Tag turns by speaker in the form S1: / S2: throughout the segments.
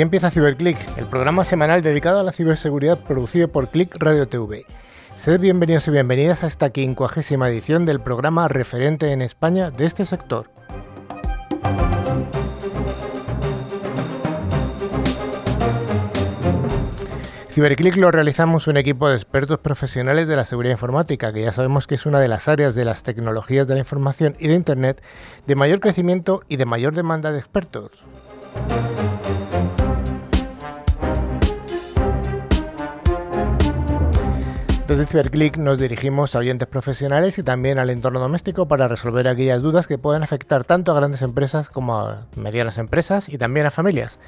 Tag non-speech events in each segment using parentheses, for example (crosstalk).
S1: Aquí empieza CiberClick, el programa semanal dedicado a la ciberseguridad producido por Click Radio TV. Sed bienvenidos y bienvenidas a esta quincuagésima edición del programa referente en España de este sector. CiberClick lo realizamos un equipo de expertos profesionales de la seguridad informática, que ya sabemos que es una de las áreas de las tecnologías de la información y de Internet de mayor crecimiento y de mayor demanda de expertos. Desde CiberClick nos dirigimos a oyentes profesionales y también al entorno doméstico para resolver aquellas dudas que pueden afectar tanto a grandes empresas como a medianas empresas y también a familias.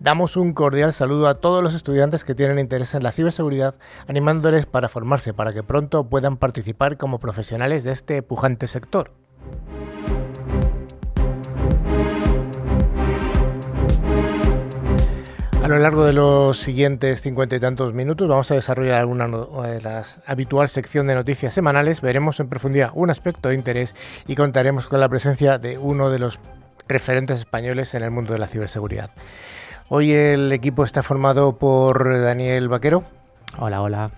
S1: Damos un cordial saludo a todos los estudiantes que tienen interés en la ciberseguridad, animándoles para formarse para que pronto puedan participar como profesionales de este pujante sector. A lo largo de los siguientes cincuenta y tantos minutos vamos a desarrollar alguna de las habitual sección de noticias semanales. Veremos en profundidad un aspecto de interés y contaremos con la presencia de uno de los referentes españoles en el mundo de la ciberseguridad. Hoy el equipo está formado por Daniel Vaquero.
S2: Hola, hola.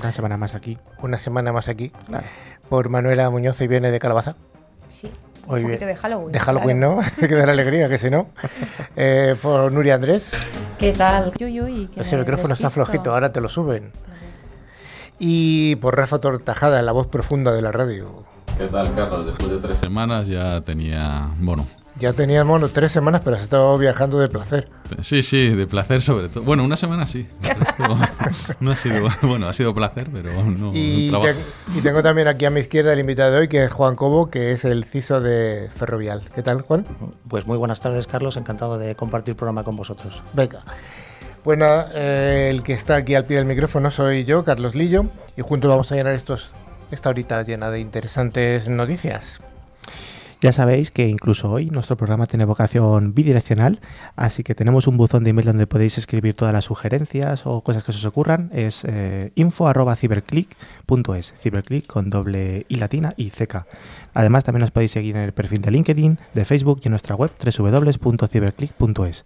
S2: Una semana más aquí.
S1: Una semana más aquí. Por Manuela Muñoz y viene de Calabaza.
S3: Sí. un poquito de Halloween.
S1: De Halloween, ¿no? (laughs) Que dar alegría, que si no. (laughs) Eh, por Nuria Andrés.
S4: ¿Qué tal?
S1: Ese micrófono está flojito, ahora te lo suben. Y por Rafa Tortajada, la voz profunda de la radio.
S5: ¿Qué tal, Carlos? Después de tres semanas ya tenía, bueno,
S1: ya teníamos tres semanas, pero has estado viajando de placer.
S5: Sí, sí, de placer sobre todo. Bueno, una semana sí. (laughs) no ha sido, bueno, ha sido placer, pero no.
S1: Y, y, tengo también aquí a mi izquierda el invitado de hoy, que es Juan Cobo, que es el CISO de Ferrovial. ¿Qué tal, Juan?
S6: Pues muy buenas tardes, Carlos. Encantado de compartir el programa con vosotros.
S1: Venga. Bueno, eh, el que está aquí al pie del micrófono soy yo, Carlos Lillo, y juntos vamos a llenar estos, esta horita llena de interesantes noticias.
S2: Ya sabéis que incluso hoy nuestro programa tiene vocación bidireccional, así que tenemos un buzón de email donde podéis escribir todas las sugerencias o cosas que os ocurran. Es eh, info.ciberclick.es, ciberclick con doble i latina y ck. Además, también nos podéis seguir en el perfil de LinkedIn, de Facebook y en nuestra web www.ciberclick.es.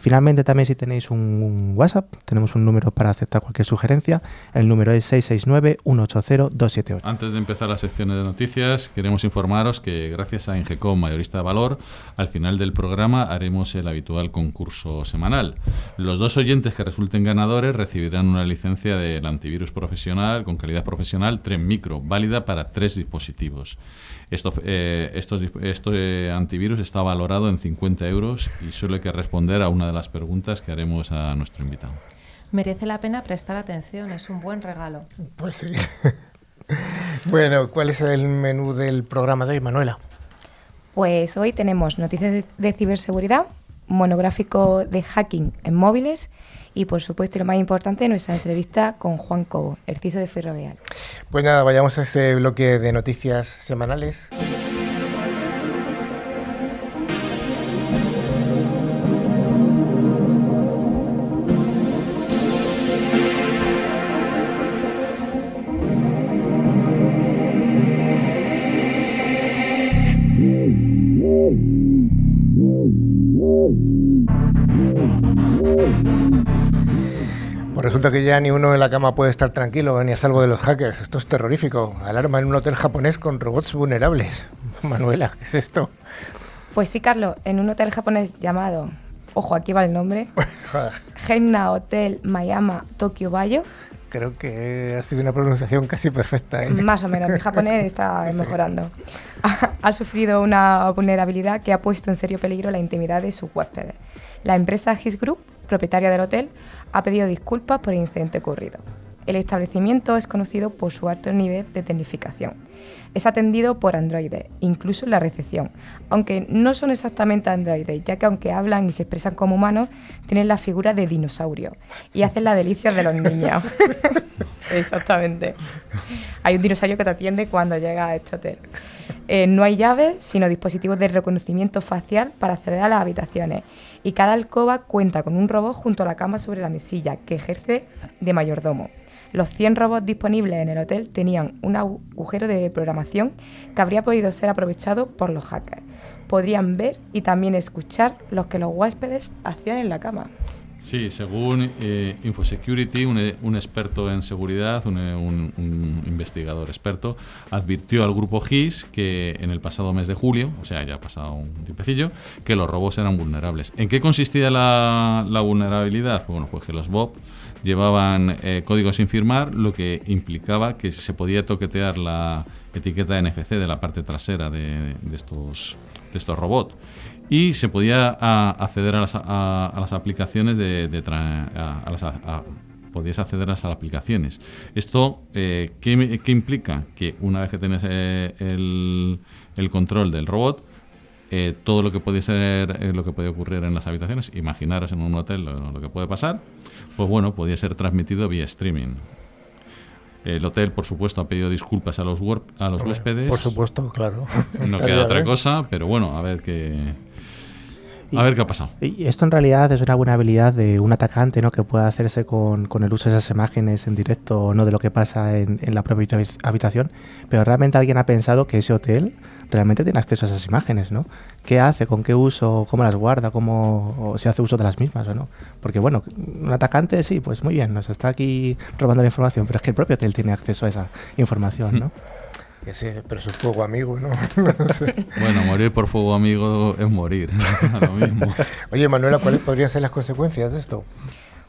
S2: Finalmente, también si tenéis un WhatsApp, tenemos un número para aceptar cualquier sugerencia. El número es 669-180-278.
S5: Antes de empezar las secciones de noticias, queremos informaros que gracias a Ingecom Mayorista de Valor, al final del programa haremos el habitual concurso semanal. Los dos oyentes que resulten ganadores recibirán una licencia del antivirus profesional con calidad profesional Tren Micro, válida para tres dispositivos. Esto, eh, este antivirus está valorado en 50 euros y suele que responder a una de las preguntas que haremos a nuestro invitado.
S3: Merece la pena prestar atención, es un buen regalo.
S1: Pues sí. (laughs) bueno, ¿cuál es el menú del programa de hoy, Manuela?
S3: Pues hoy tenemos noticias de ciberseguridad, monográfico de hacking en móviles y por supuesto lo más importante nuestra entrevista con Juan Cobo, el CISO de Ferrovial.
S1: Pues nada, vayamos a ese bloque de noticias semanales. Que ya ni uno en la cama puede estar tranquilo ni a salvo de los hackers. Esto es terrorífico. Alarma en un hotel japonés con robots vulnerables. (laughs) Manuela, ¿qué es esto?
S3: Pues sí, Carlos, en un hotel japonés llamado, ojo, aquí va el nombre, (laughs) Genna Hotel Mayama Tokyo Bayo.
S1: Creo que ha sido una pronunciación casi perfecta. ¿eh?
S3: Más o menos, mi japonés está (laughs) mejorando. Ha, sufrido una vulnerabilidad que ha puesto en serio peligro la intimidad de sus huéspedes. La empresa His Group, propietaria del hotel, ha pedido disculpas por el incidente ocurrido. El establecimiento es conocido por su alto nivel de tecnificación. Es atendido por androides, incluso en la recepción, aunque no son exactamente androides, ya que aunque hablan y se expresan como humanos, tienen la figura de dinosaurio y hacen la delicia de los niños. (laughs) Exactamente. Hay un dinosaurio que te atiende cuando llega a este hotel. Eh, no hay llaves, sino dispositivos de reconocimiento facial para acceder a las habitaciones. Y cada alcoba cuenta con un robot junto a la cama sobre la mesilla, que ejerce de mayordomo. Los 100 robots disponibles en el hotel tenían un agujero de programación que habría podido ser aprovechado por los hackers. Podrían ver y también escuchar lo que los huéspedes hacían en la cama.
S5: Sí, según eh, Infosecurity, un, experto en seguridad, un, investigador experto, advirtió al grupo GIS que en el pasado mes de julio, o sea, ya ha pasado un tiempecillo, que los robots eran vulnerables. ¿En qué consistía la, la vulnerabilidad? Bueno, pues que los bots llevaban eh, códigos sin firmar, lo que implicaba que se podía toquetear la etiqueta NFC de la parte trasera de, estos, de estos robots y se podía acceder a las, a, a las, aplicaciones de, de a, las, podías acceder a las aplicaciones. Esto, eh, ¿qué, ¿qué, implica? Que una vez que tienes eh, el, el, control del robot, eh, todo lo que puede ser, eh, lo que puede ocurrir en las habitaciones, imaginaros en un hotel lo, lo, que puede pasar, pues bueno, podía ser transmitido vía streaming. El hotel, por supuesto, ha pedido disculpas a los, a los huéspedes.
S1: Por supuesto, claro. (laughs)
S5: No queda otra cosa, pero bueno, a ver qué, a ver qué ha pasado.
S2: Y esto en realidad es una buena habilidad de un atacante ¿no? que pueda hacerse con, con, el uso de esas imágenes en directo, no de lo que pasa en, en, la propia habitación, pero realmente alguien ha pensado que ese hotel realmente tiene acceso a esas imágenes, ¿no? ¿Qué hace? ¿Con qué uso? ¿Cómo las guarda? ¿Cómo o se hace uso de las mismas o no? Porque bueno, un atacante sí, pues muy bien, nos está aquí robando la información, pero es que el propio hotel tiene acceso a esa información, ¿no? (laughs)
S1: Ese, pero eso es fuego amigo, ¿no? (laughs)
S5: no sé. Bueno, morir por fuego amigo es morir. (laughs) Lo mismo.
S1: Oye, Manuela, ¿cuáles podrían ser las consecuencias de esto?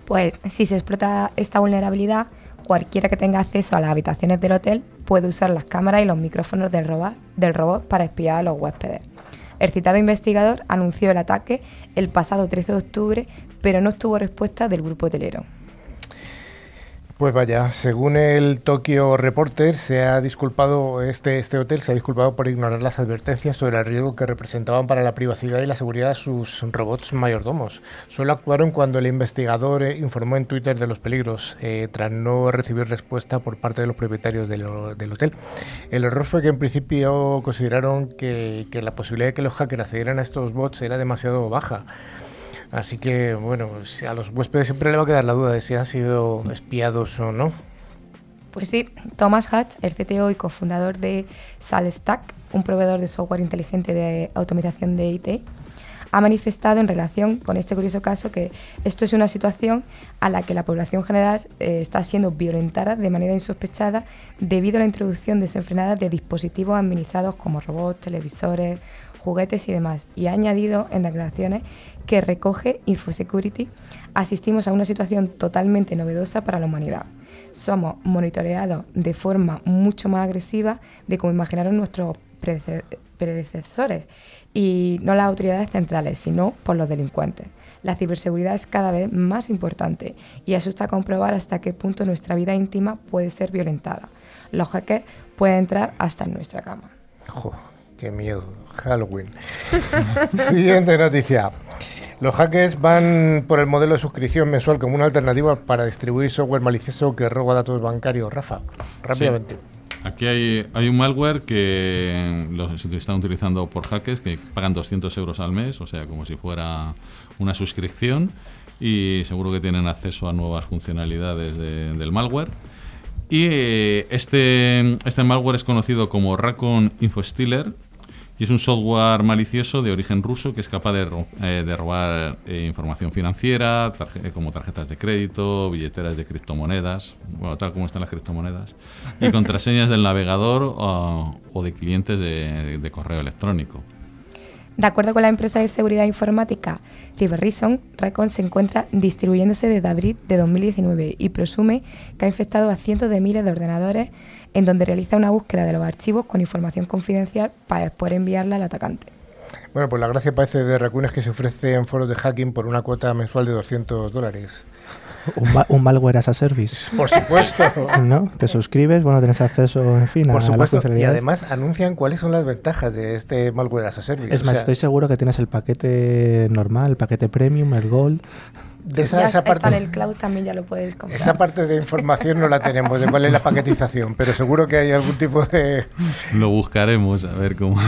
S3: Pues si se explota esta vulnerabilidad, cualquiera que tenga acceso a las habitaciones del hotel puede usar las cámaras y los micrófonos del robot, para espiar a los huéspedes. El citado investigador anunció el ataque el pasado 13 de octubre, pero no obtuvo respuesta del grupo hotelero.
S1: Pues vaya, según el Tokyo Reporter, se ha disculpado este, este hotel se ha disculpado por ignorar las advertencias sobre el riesgo que representaban para la privacidad y la seguridad de sus robots mayordomos. Solo actuaron cuando el investigador eh, informó en Twitter de los peligros, eh, tras no recibir respuesta por parte de los propietarios del, hotel. El error fue que en principio consideraron que, que la posibilidad de que los hackers accedieran a estos bots era demasiado baja. Así que, bueno, a los huéspedes siempre le va a quedar la duda de si han sido espiados o no.
S3: Pues sí, Thomas Hatch, el CTO y cofundador de SalStack, un proveedor de software inteligente de automatización de IT, ha manifestado en relación con este curioso caso que esto es una situación a la que la población general eh, está siendo violentada de manera insospechada debido a la introducción desenfrenada de dispositivos administrados como robots, televisores, juguetes y demás. Y ha añadido en declaraciones que recoge Infosecurity, asistimos a una situación totalmente novedosa para la humanidad. Somos monitoreados de forma mucho más agresiva de como imaginaron nuestros predecesores y no las autoridades centrales, sino por los delincuentes. La ciberseguridad es cada vez más importante y asusta comprobar hasta qué punto nuestra vida íntima puede ser violentada. Los hackers pueden entrar hasta en nuestra cama.
S1: Jo, qué miedo. Halloween. (laughs) Siguiente noticia. Los hackers van por el modelo de suscripción mensual como una alternativa para distribuir software malicioso que roba datos bancarios. Rafa, rápidamente.
S5: Sí. Aquí hay, hay, un malware que lo, se están utilizando por hackers que pagan 200 euros al mes, o sea, como si fuera una suscripción, y seguro que tienen acceso a nuevas funcionalidades de, del malware. Y eh, este, este malware es conocido como Raccoon InfoStealer y es un software malicioso de origen ruso que es capaz de, eh, de robar eh, información financiera, tarje como tarjetas de crédito, billeteras de criptomonedas, bueno, tal como están las criptomonedas, y (laughs) contraseñas del navegador o, o de clientes de, de correo electrónico.
S3: De acuerdo con la empresa de seguridad informática CyberReason, Recon se encuentra distribuyéndose desde abril de 2019 y presume que ha infectado a cientos de miles de ordenadores en donde realiza una búsqueda de los archivos con información confidencial para después enviarla al atacante.
S1: Bueno, pues la gracia parece de Raccoon es que se ofrece en foros de hacking por una cuota mensual de 200 dólares.
S2: Un, ma un, malware as a service. (laughs)
S1: Por supuesto. (laughs)
S2: ¿No? Te suscribes, bueno, tienes acceso, en fin,
S1: Por
S2: a
S1: supuesto.
S2: las
S1: Y además anuncian cuáles son las ventajas de este malware as a service.
S2: Es más,
S1: o sea,
S2: estoy seguro que tienes el paquete normal, el paquete premium, el gold.
S1: De esa,
S3: ya
S1: esa parte,
S3: está en el cloud también ya lo puedes comprar.
S1: esa parte de información no la (laughs) tenemos, de cuál es la paquetización, pero seguro que hay algún tipo de...
S5: Lo buscaremos a ver cómo...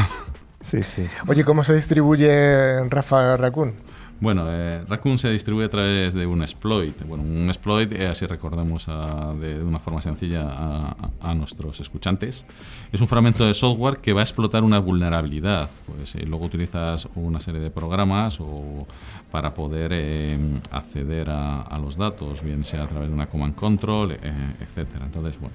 S2: Sí, sí.
S1: Oye, ¿cómo se distribuye Rafa Raccoon?
S5: Bueno, eh, Raccoon se distribuye a través de un exploit. Bueno, un exploit, eh, así recordamos a- de, de una forma sencilla a, a nuestros escuchantes, es un fragmento de software que va a explotar una vulnerabilidad. Pues eh, luego utilizas una serie de programas o para poder eh, acceder a, a los datos, bien sea a través de una command control, eh, etcétera. Entonces, bueno,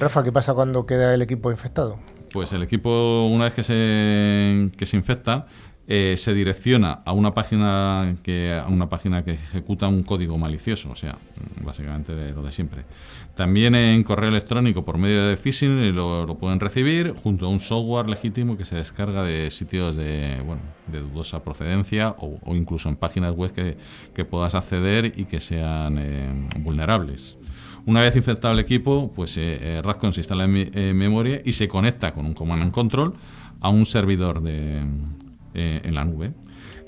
S1: Rafa, ¿qué pasa cuando queda el equipo infectado?
S5: pues el equipo, una vez que se, que se infecta, eh, se direcciona a una página que a una página que ejecuta un código malicioso, o sea, básicamente lo de siempre. También en correo electrónico por medio de phishing lo, pueden recibir junto a un software legítimo que se descarga de sitios de, bueno, de dudosa procedencia o, incluso en páginas web que, que puedas acceder y que sean eh, vulnerables. Una vez infectado el equipo, pues eh, eh, Radcon se instala en memoria y se conecta con un command and control a un servidor de, eh, en la nube.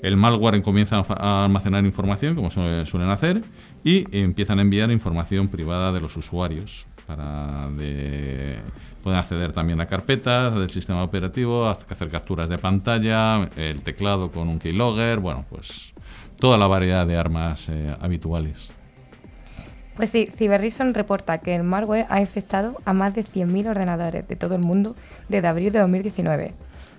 S5: El malware comienza a almacenar información, como su- suelen hacer, y empiezan a enviar información privada de los usuarios. Para de, pueden acceder también a carpetas del sistema operativo, hacer capturas de pantalla, el teclado con un keylogger, bueno, pues toda la variedad de armas eh, habituales.
S3: Pues sí, Cyberreason reporta que el malware ha infectado a más de 100.000 ordenadores de todo el mundo desde abril de 2019,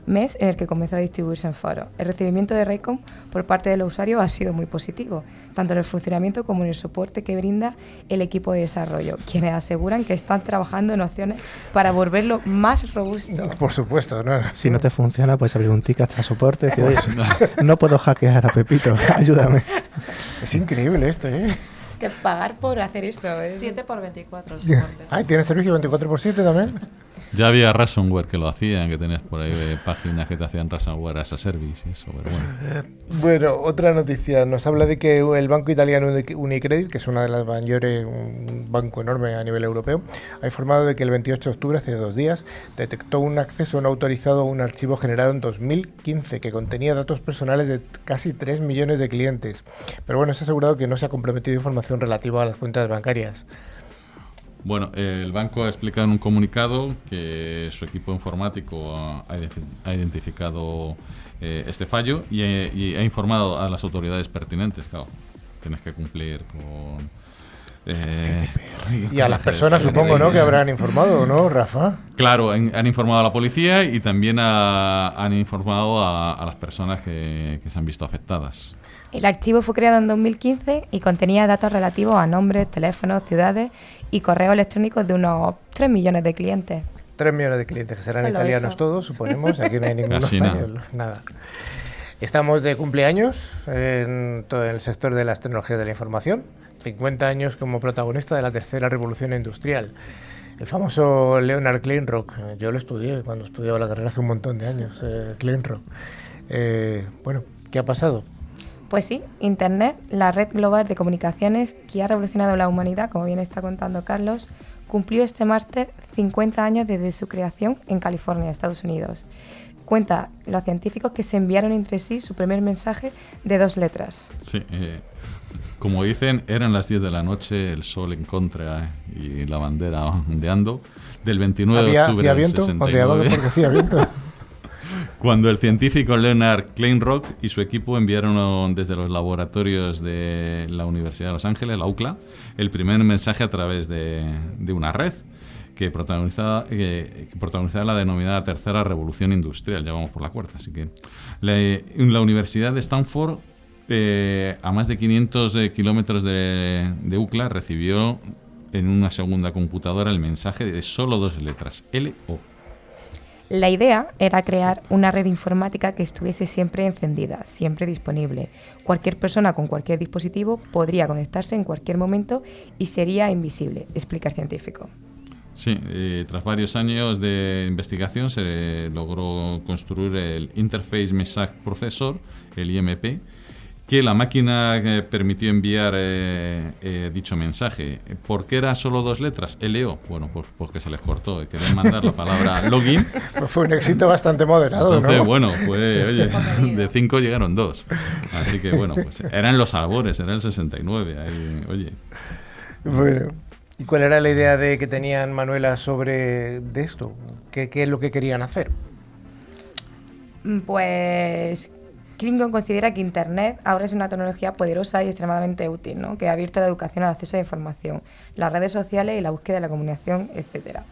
S3: mes en el que comenzó a distribuirse en foros. El recibimiento de Raycom por parte de los usuarios ha sido muy positivo, tanto en el funcionamiento como en el soporte que brinda el equipo de desarrollo, quienes aseguran que están trabajando en opciones para volverlo más robusto.
S1: Por supuesto, ¿no?
S2: Si no te funciona, puedes abrir un ticket a soporte y decir, "Oye, no puedo hackear a Pepito, (laughs) ayúdame.
S1: Es increíble esto, ¿eh?
S3: Es que pagar por hacer esto es...
S4: 7 por 24 el soporte.
S1: Ay, ¿tiene servicio 24 por 7 también?
S5: Ya había ransomware que lo hacían, que tenías por ahí eh, páginas que te hacían ransomware as a service eso, pero bueno.
S1: Bueno, otra noticia. Nos habla de que el banco italiano Uni- Unicredit, que es una de las mayores, un banco enorme a nivel europeo, ha informado de que el 28 de octubre, hace dos días, detectó un acceso no autorizado a un archivo generado en 2015 que contenía datos personales de casi 3 millones de clientes. Pero bueno, se ha asegurado que no se ha comprometido información relativa a las cuentas bancarias.
S5: Bueno, el banco ha explicado en un comunicado que su equipo informático ha, ha identi- ha identificado eh, este fallo y, eh, y ha informado a las autoridades pertinentes. Claro, tienes que cumplir con. eh,
S1: Y a las personas, supongo, ¿no? Que habrán informado, ¿no, Rafa?
S5: Claro, han, han informado a la policía y también a- han informado a, a las personas que, que se han visto afectadas.
S3: El archivo fue creado en 2015 y contenía datos relativos a nombres, teléfonos, ciudades y correos electrónicos de unos 3 millones de clientes.
S1: 3 millones de clientes que serán
S3: Solo
S1: italianos
S3: eso.
S1: todos, suponemos. Aquí no hay (laughs)
S5: nada.
S1: español. Nada. Estamos de cumpleaños en todo el sector de las tecnologías de la información. 50 años como protagonista de la tercera revolución industrial. El famoso Leonard Kleinrock. Yo lo estudié cuando estudiaba la carrera hace un montón de años. Eh, Kleinrock. Eh, bueno, ¿qué ha pasado?
S3: Pues sí, Internet, la red global de comunicaciones que ha revolucionado la humanidad, como bien está contando Carlos, cumplió este martes 50 años desde su creación en California, Estados Unidos. Cuenta los científicos que se enviaron entre sí su primer mensaje de dos letras.
S5: Sí, eh, como dicen, eran las 10 de la noche, el sol en contra y la bandera ondeando. Del 29 de
S1: ¿Había,
S5: octubre del
S1: viento? Ondeaba
S5: 69.
S1: porque hacía viento. (laughs)
S5: Cuando el científico Leonard Kleinrock y su equipo enviaron desde los laboratorios de la Universidad de Los Ángeles, la UCLA, el primer mensaje a través de, de una red que protagonizaba, que protagonizaba la denominada Tercera Revolución Industrial, ya vamos por la cuarta, así que la, la Universidad de Stanford, eh, a más de 500 de kilómetros de, de UCLA, recibió en una segunda computadora el mensaje de solo dos letras, L O.
S3: La idea era crear una red informática que estuviese siempre encendida, siempre disponible. Cualquier persona con cualquier dispositivo podría conectarse en cualquier momento y sería invisible, explica el científico.
S5: Sí, tras varios años de investigación se logró construir el Interface Message Processor, el IMP, que la máquina eh, permitió enviar eh, eh, dicho mensaje. ¿Por qué eran solo dos letras? LO. Bueno, pues porque se les cortó. Querían mandar la palabra (laughs) login.
S1: Pues fue un éxito bastante moderado,
S5: Entonces,
S1: ¿no?
S5: bueno, pues oye, de cinco llegaron dos. Así que bueno, pues eran los albores, era el 69. Ahí, oye,
S1: Bueno, ¿y cuál era la idea de que tenían Manuela sobre de esto? ¿Qué, qué es lo que querían hacer?
S3: Mm, Pues Klingon considera que Internet ahora es una tecnología poderosa y extremadamente útil, ¿no? que ha abierto la educación al acceso a la información, las redes sociales y la búsqueda de la comunicación, etcétera.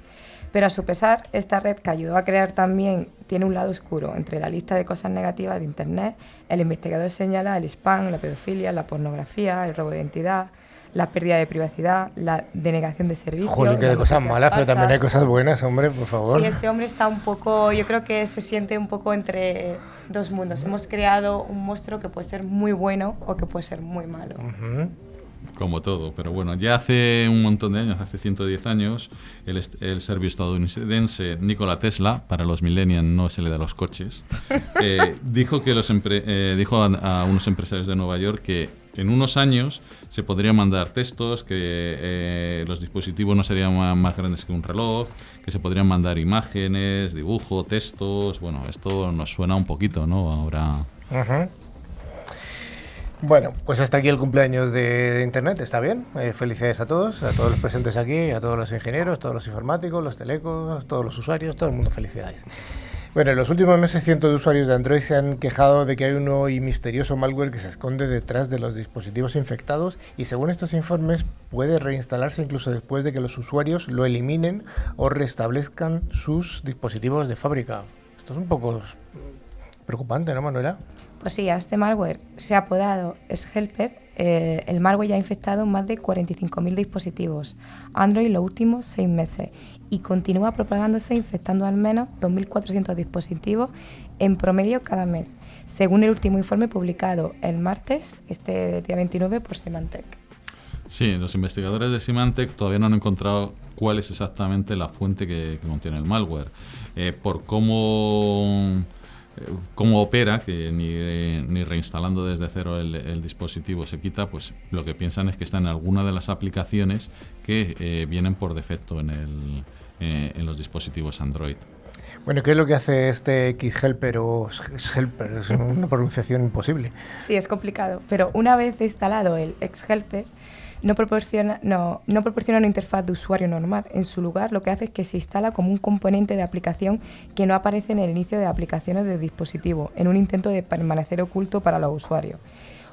S3: Pero a su pesar, esta red que ayudó a crear también tiene un lado oscuro. Entre la lista de cosas negativas de Internet, el investigador señala el spam, la pedofilia, la pornografía, el robo de identidad, la pérdida de privacidad, la denegación de servicios.
S1: Joder, que de cosas malas, pero también hay cosas buenas, hombre, por favor.
S3: Sí, este hombre está un poco, yo creo que se siente un poco entre dos mundos. Hemos creado un monstruo que puede ser muy bueno o que puede ser muy malo.
S5: Como todo, pero bueno, ya hace un montón de años, hace 110 años, el, el serbio estadounidense Nikola Tesla, para los millennials no se le da los coches, (laughs) eh, dijo, que los eh, dijo a, unos empresarios de Nueva York que en unos años se podrían mandar textos, que eh, los dispositivos no serían más, grandes que un reloj, que se podrían mandar imágenes, dibujo, textos. Bueno, esto nos suena un poquito, ¿no? Ahora.
S1: Bueno, pues hasta aquí el cumpleaños de Internet, está bien. Eh, felicidades a todos, a todos los presentes aquí, a todos los ingenieros, todos los informáticos, los telecos, todos los usuarios, todo el mundo felicidades. Bueno, en los últimos meses cientos de usuarios de Android se han quejado de que hay un y misterioso malware que se esconde detrás de los dispositivos infectados y según estos informes puede reinstalarse incluso después de que los usuarios lo eliminen o restablezcan sus dispositivos de fábrica. Esto es un poco preocupante, ¿no, Manuela?
S3: Pues sí, a este malware se ha apodado S-Helper. Eh, el malware ya ha infectado más de 45.000 dispositivos Android los últimos seis meses y continúa propagándose infectando al menos 2.400 dispositivos en promedio cada mes, según el último informe publicado el martes, este día 29, por Symantec.
S5: Sí, los investigadores de Symantec todavía no han encontrado cuál es exactamente la fuente que, contiene el malware. Eh, por cómo cómo opera, que ni, reinstalando desde cero el, dispositivo se quita, pues lo que piensan es que está en alguna de las aplicaciones que eh, vienen por defecto en, el, eh, en los dispositivos Android.
S1: Bueno, ¿qué es lo que hace este X-Helper o X-Helper? Es una pronunciación imposible.
S3: Sí, es complicado, pero una vez instalado el X-Helper, no proporciona, no, no proporciona una interfaz de usuario normal. En su lugar, lo que hace es que se instala como un componente de aplicación que no aparece en el inicio de aplicaciones del dispositivo, en un intento de permanecer oculto para los usuarios.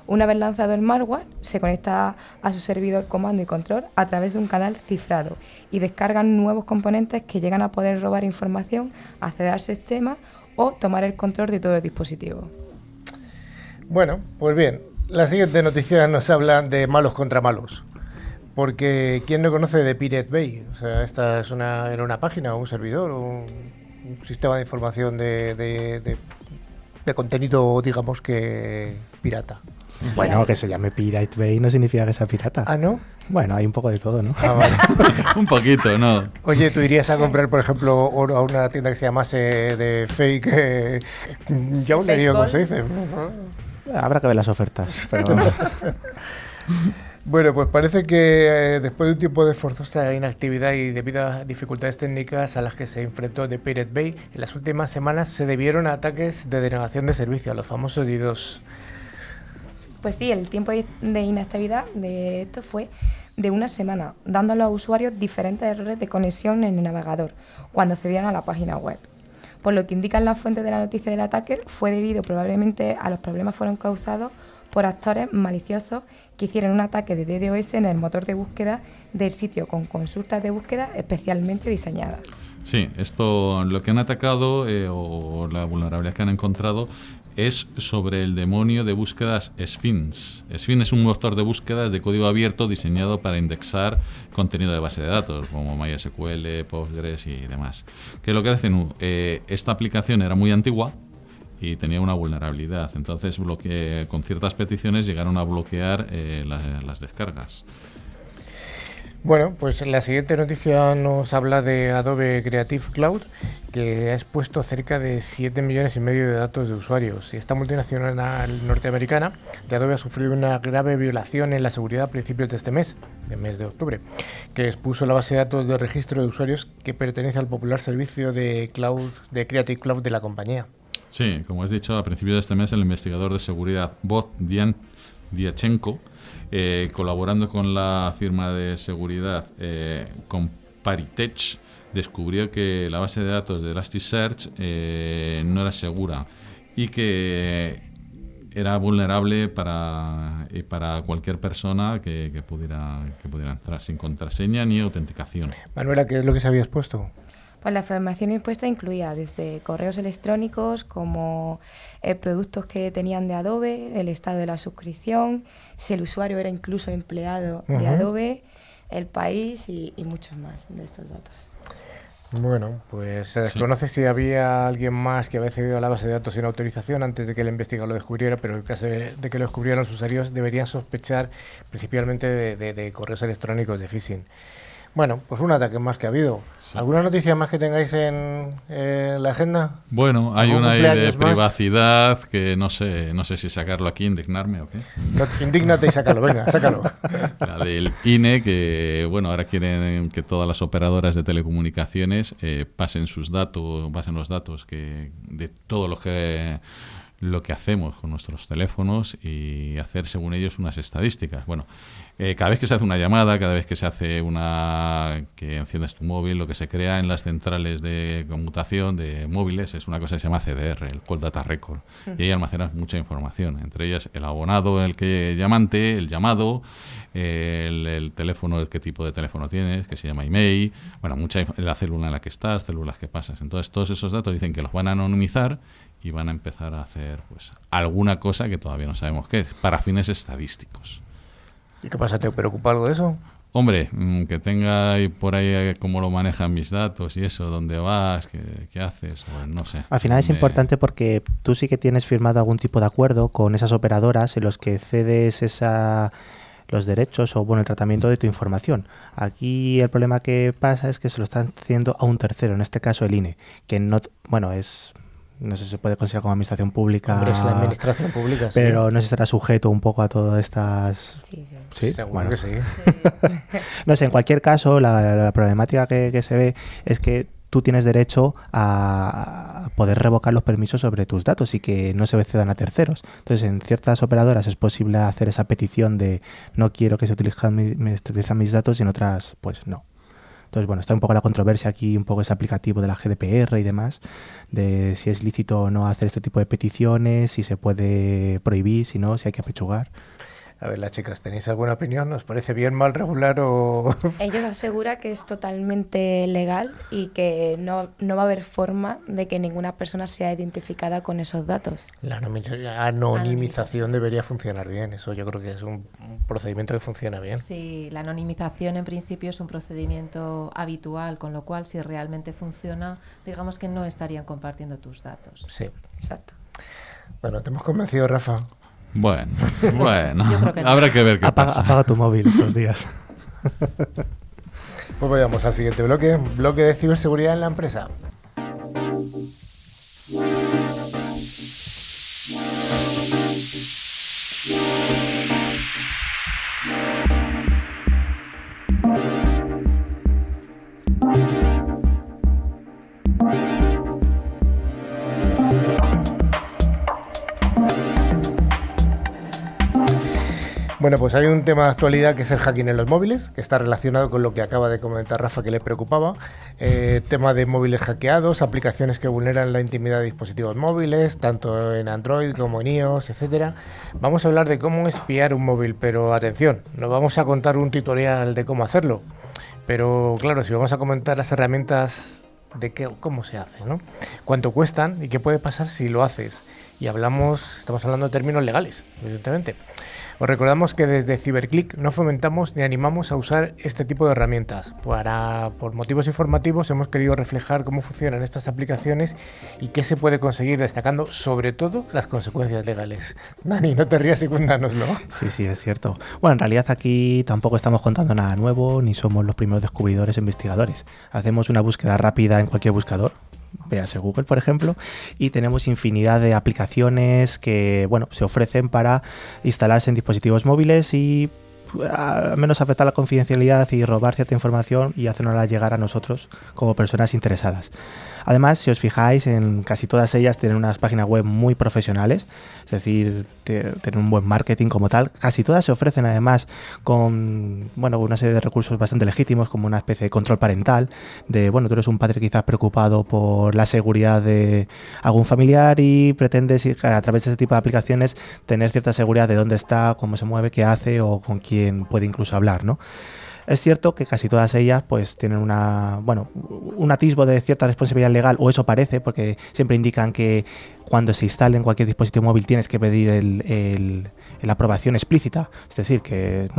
S3: Una vez lanzado el malware, se conecta a su servidor comando y control a través de un canal cifrado y descargan nuevos componentes que llegan a poder robar información, acceder al sistema o tomar el control de todo el dispositivo.
S1: Bueno, pues bien, la siguiente noticia nos habla de malos contra malos. Porque ¿quién no conoce de Pirate Bay? O sea, esta es una, era una página, un servidor, un, sistema de información de, de, contenido, digamos que pirata.
S2: Bueno, que se llame Pirate Bay no significa que sea pirata.
S1: Ah, ¿no?
S2: Bueno, hay un poco de todo, ¿no?
S5: Ah, (laughs) un poquito, ¿no?
S1: Oye, ¿tú irías a comprar, por ejemplo, oro a una tienda que se llamase de fake eh, le ¿cómo se dice?
S2: Habrá que ver las ofertas. (laughs)
S1: bueno, pues parece que eh, después de un tiempo de forzosa inactividad y debido a dificultades técnicas a las que se enfrentó The Pirate Bay, en las últimas semanas se debieron a ataques de denegación de servicio, a los famosos DDoS.
S3: Pues sí, el tiempo de inactividad de esto fue de una semana, dando a los usuarios diferentes errores de conexión en el navegador cuando accedían a la página web. Por lo que indican las fuentes de la noticia del ataque, fue debido probablemente a los problemas fueron causados por actores maliciosos que hicieron un ataque de DDoS en el motor de búsqueda del sitio con consultas de búsqueda especialmente diseñadas.
S5: Sí, esto lo que han atacado eh, o la vulnerabilidad que han encontrado es sobre el demonio de búsquedas Sphinx. Sphinx es un motor de búsquedas de código abierto diseñado para indexar contenido de base de datos, como MySQL, Postgres y demás. ¿Qué es lo que hacen? Eh, esta aplicación era muy antigua y tenía una vulnerabilidad. Entonces, con ciertas peticiones llegaron a bloquear eh, las descargas.
S1: Bueno, pues la siguiente noticia nos habla de Adobe Creative Cloud, que ha expuesto cerca de 7 millones y medio de datos de usuarios. Esta multinacional norteamericana de Adobe ha sufrido una grave violación en la seguridad a principios de este mes, de mes de octubre, que expuso la base de datos de registro de usuarios que pertenece al popular servicio de cloud de Creative Cloud de la compañía.
S5: Sí, como has dicho, a principios de este mes el investigador de seguridad Bot Diachenko eh, colaborando con la firma de seguridad eh, con Paritech, descubrió que la base de datos de Elasticsearch eh, no era segura y que era vulnerable para, eh, para cualquier persona que, que pudiera, que pudiera entrar sin contraseña ni autenticación.
S1: Manuela, ¿qué es lo que se había expuesto?
S3: Pues la información impuesta incluía desde correos electrónicos como eh, productos que tenían de Adobe, el estado de la suscripción, si el usuario era incluso empleado de. Adobe, el país y, y muchos más de estos datos.
S1: Bueno, pues se desconoce si había alguien más que había accedido a la base de datos sin autorización antes de que el investigador lo descubriera, pero en el caso de, de que lo descubrieran los usuarios deberían sospechar principalmente de, de- de correos electrónicos de phishing. Bueno, pues un ataque más que ha habido. ¿Alguna noticia más que tengáis en, la agenda?
S5: Bueno, hay
S1: ¿Algún
S5: una ahí de
S1: más?
S5: privacidad que no sé, no sé si sacarlo aquí, indignarme o qué.
S1: Indígnate y sácalo, venga, (laughs) sácalo.
S5: La del INE, que bueno, ahora quieren que todas las operadoras de telecomunicaciones eh, pasen sus datos, pasen los datos que de todo lo que lo que hacemos con nuestros teléfonos y hacer según ellos unas estadísticas. Bueno, eh, cada vez que se hace una llamada, cada vez que se hace una que enciendes tu móvil, lo que se crea en las centrales de conmutación de móviles es una cosa que se llama CDR, el Call Data Record, y ahí almacenas mucha información, entre ellas el abonado, el que llamante, el llamado, el, el teléfono, el qué tipo de teléfono tienes, que se llama email, bueno, mucha la célula en la que estás, células que pasas. Entonces, todos esos datos dicen que los van a anonimizar y van a empezar a hacer pues alguna cosa que todavía no sabemos qué es, para fines estadísticos.
S1: ¿Y qué pasa? ¿Te preocupa algo de eso?
S5: Hombre, mm, que tenga ahí por ahí eh, cómo lo manejan mis datos y eso, dónde vas, qué, qué haces, pues no sé.
S2: Al final es
S5: Me-
S2: importante porque tú sí que tienes firmado algún tipo de acuerdo con esas operadoras en los que cedes esa los derechos o bueno el tratamiento de tu información. Aquí el problema que pasa es que se lo están haciendo a un tercero, en este caso el INE, que no bueno es no sé si se puede considerar como administración pública,
S1: Hombre, es la administración pública, sí.
S2: pero no sé si estará sujeto un poco a todas estas
S3: Sí, sí.
S2: Sí,
S1: Seguro
S2: bueno.
S1: que sí. (laughs)
S2: no sé, en cualquier caso, la, la problemática que, que se ve es que tú tienes derecho a poder revocar los permisos sobre tus datos y que no se cedan a terceros. Entonces, en ciertas operadoras es posible hacer esa petición de no quiero que se utilicen, mi- me utilicen mis datos y en otras, pues no. Entonces, bueno, está un poco la controversia aquí, un poco ese aplicativo de la GDPR y demás, de si es lícito o no hacer este tipo de peticiones, si se puede prohibir, si no, si hay que apechugar.
S1: A ver, las chicas, ¿tenéis alguna opinión? ¿Os parece bien, mal, regular o...? (laughs)
S3: Ellos aseguran que es totalmente legal y que no, no va a haber forma de que ninguna persona sea identificada con esos datos.
S1: La anonimización debería funcionar bien. Eso yo creo que es un, un procedimiento que funciona bien.
S4: Sí, la anonimización en principio es un procedimiento habitual, con lo cual si realmente funciona, digamos que no estarían compartiendo tus datos.
S1: Sí.
S3: Exacto.
S1: Bueno, te hemos convencido, Rafa.
S5: Bueno, (laughs) bueno,
S4: que no.
S5: habrá que ver qué
S2: Apaga,
S5: pasa.
S2: apaga tu móvil estos días. (laughs)
S1: Pues vayamos al siguiente bloque. Bloque de ciberseguridad en la empresa. Bueno, pues hay un tema de actualidad que es el hacking en los móviles, que está relacionado con lo que acaba de comentar Rafa que le preocupaba. Eh, tema de móviles hackeados, aplicaciones que vulneran la intimidad de dispositivos móviles, tanto en Android como en iOS, etcétera. Vamos a hablar de cómo espiar un móvil, pero atención, no vamos a contar un tutorial de cómo hacerlo. Pero claro, si vamos a comentar las herramientas de qué, cómo se hace, ¿no? Cuánto cuestan y qué puede pasar si lo haces. Y hablamos, estamos hablando de términos legales, evidentemente. Os recordamos que desde Ciberclick no fomentamos ni animamos a usar este tipo de herramientas. Para, por motivos informativos hemos querido reflejar cómo funcionan estas aplicaciones y qué se puede conseguir, destacando sobre todo las consecuencias legales. Dani, no te rías y cuéntanoslo.
S2: Sí, sí, es cierto. Bueno, en realidad aquí tampoco estamos contando nada nuevo, ni somos los primeros descubridores e investigadores. Hacemos una búsqueda rápida en cualquier buscador, véase Google, por ejemplo, y tenemos infinidad de aplicaciones que, bueno, se ofrecen para instalarse en dispositivos móviles y al menos afectar la confidencialidad y robar cierta información y hacernosla llegar a nosotros como personas interesadas. Además, si os fijáis, en casi todas ellas tienen unas páginas web muy profesionales, es decir, tienen un buen marketing como tal. Casi todas se ofrecen además con bueno, una serie de recursos bastante legítimos, como una especie de control parental, de, bueno, tú eres un padre quizás preocupado por la seguridad de algún familiar y pretendes a través de este tipo de aplicaciones tener cierta seguridad de dónde está, cómo se mueve, qué hace o con quién puede incluso hablar, ¿no? Es cierto que casi todas ellas pues tienen una, bueno, un atisbo de cierta responsabilidad legal, o eso parece, porque siempre indican que cuando se instale en cualquier dispositivo móvil tienes que pedir el, la aprobación explícita. Es decir, que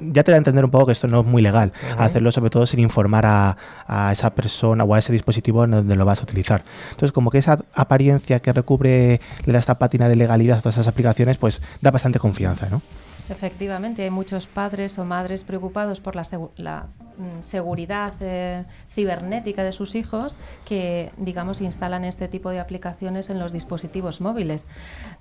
S2: ya te da a entender un poco que esto no es muy legal, hacerlo sobre todo sin informar a, a, esa persona o a ese dispositivo en donde lo vas a utilizar. Entonces, como que esa apariencia que recubre, le da esta pátina de legalidad a todas esas aplicaciones, pues da bastante confianza, ¿no?
S4: Efectivamente, hay muchos padres o madres preocupados por la, mm, seguridad eh, cibernética de sus hijos que, digamos, instalan este tipo de aplicaciones en los dispositivos móviles.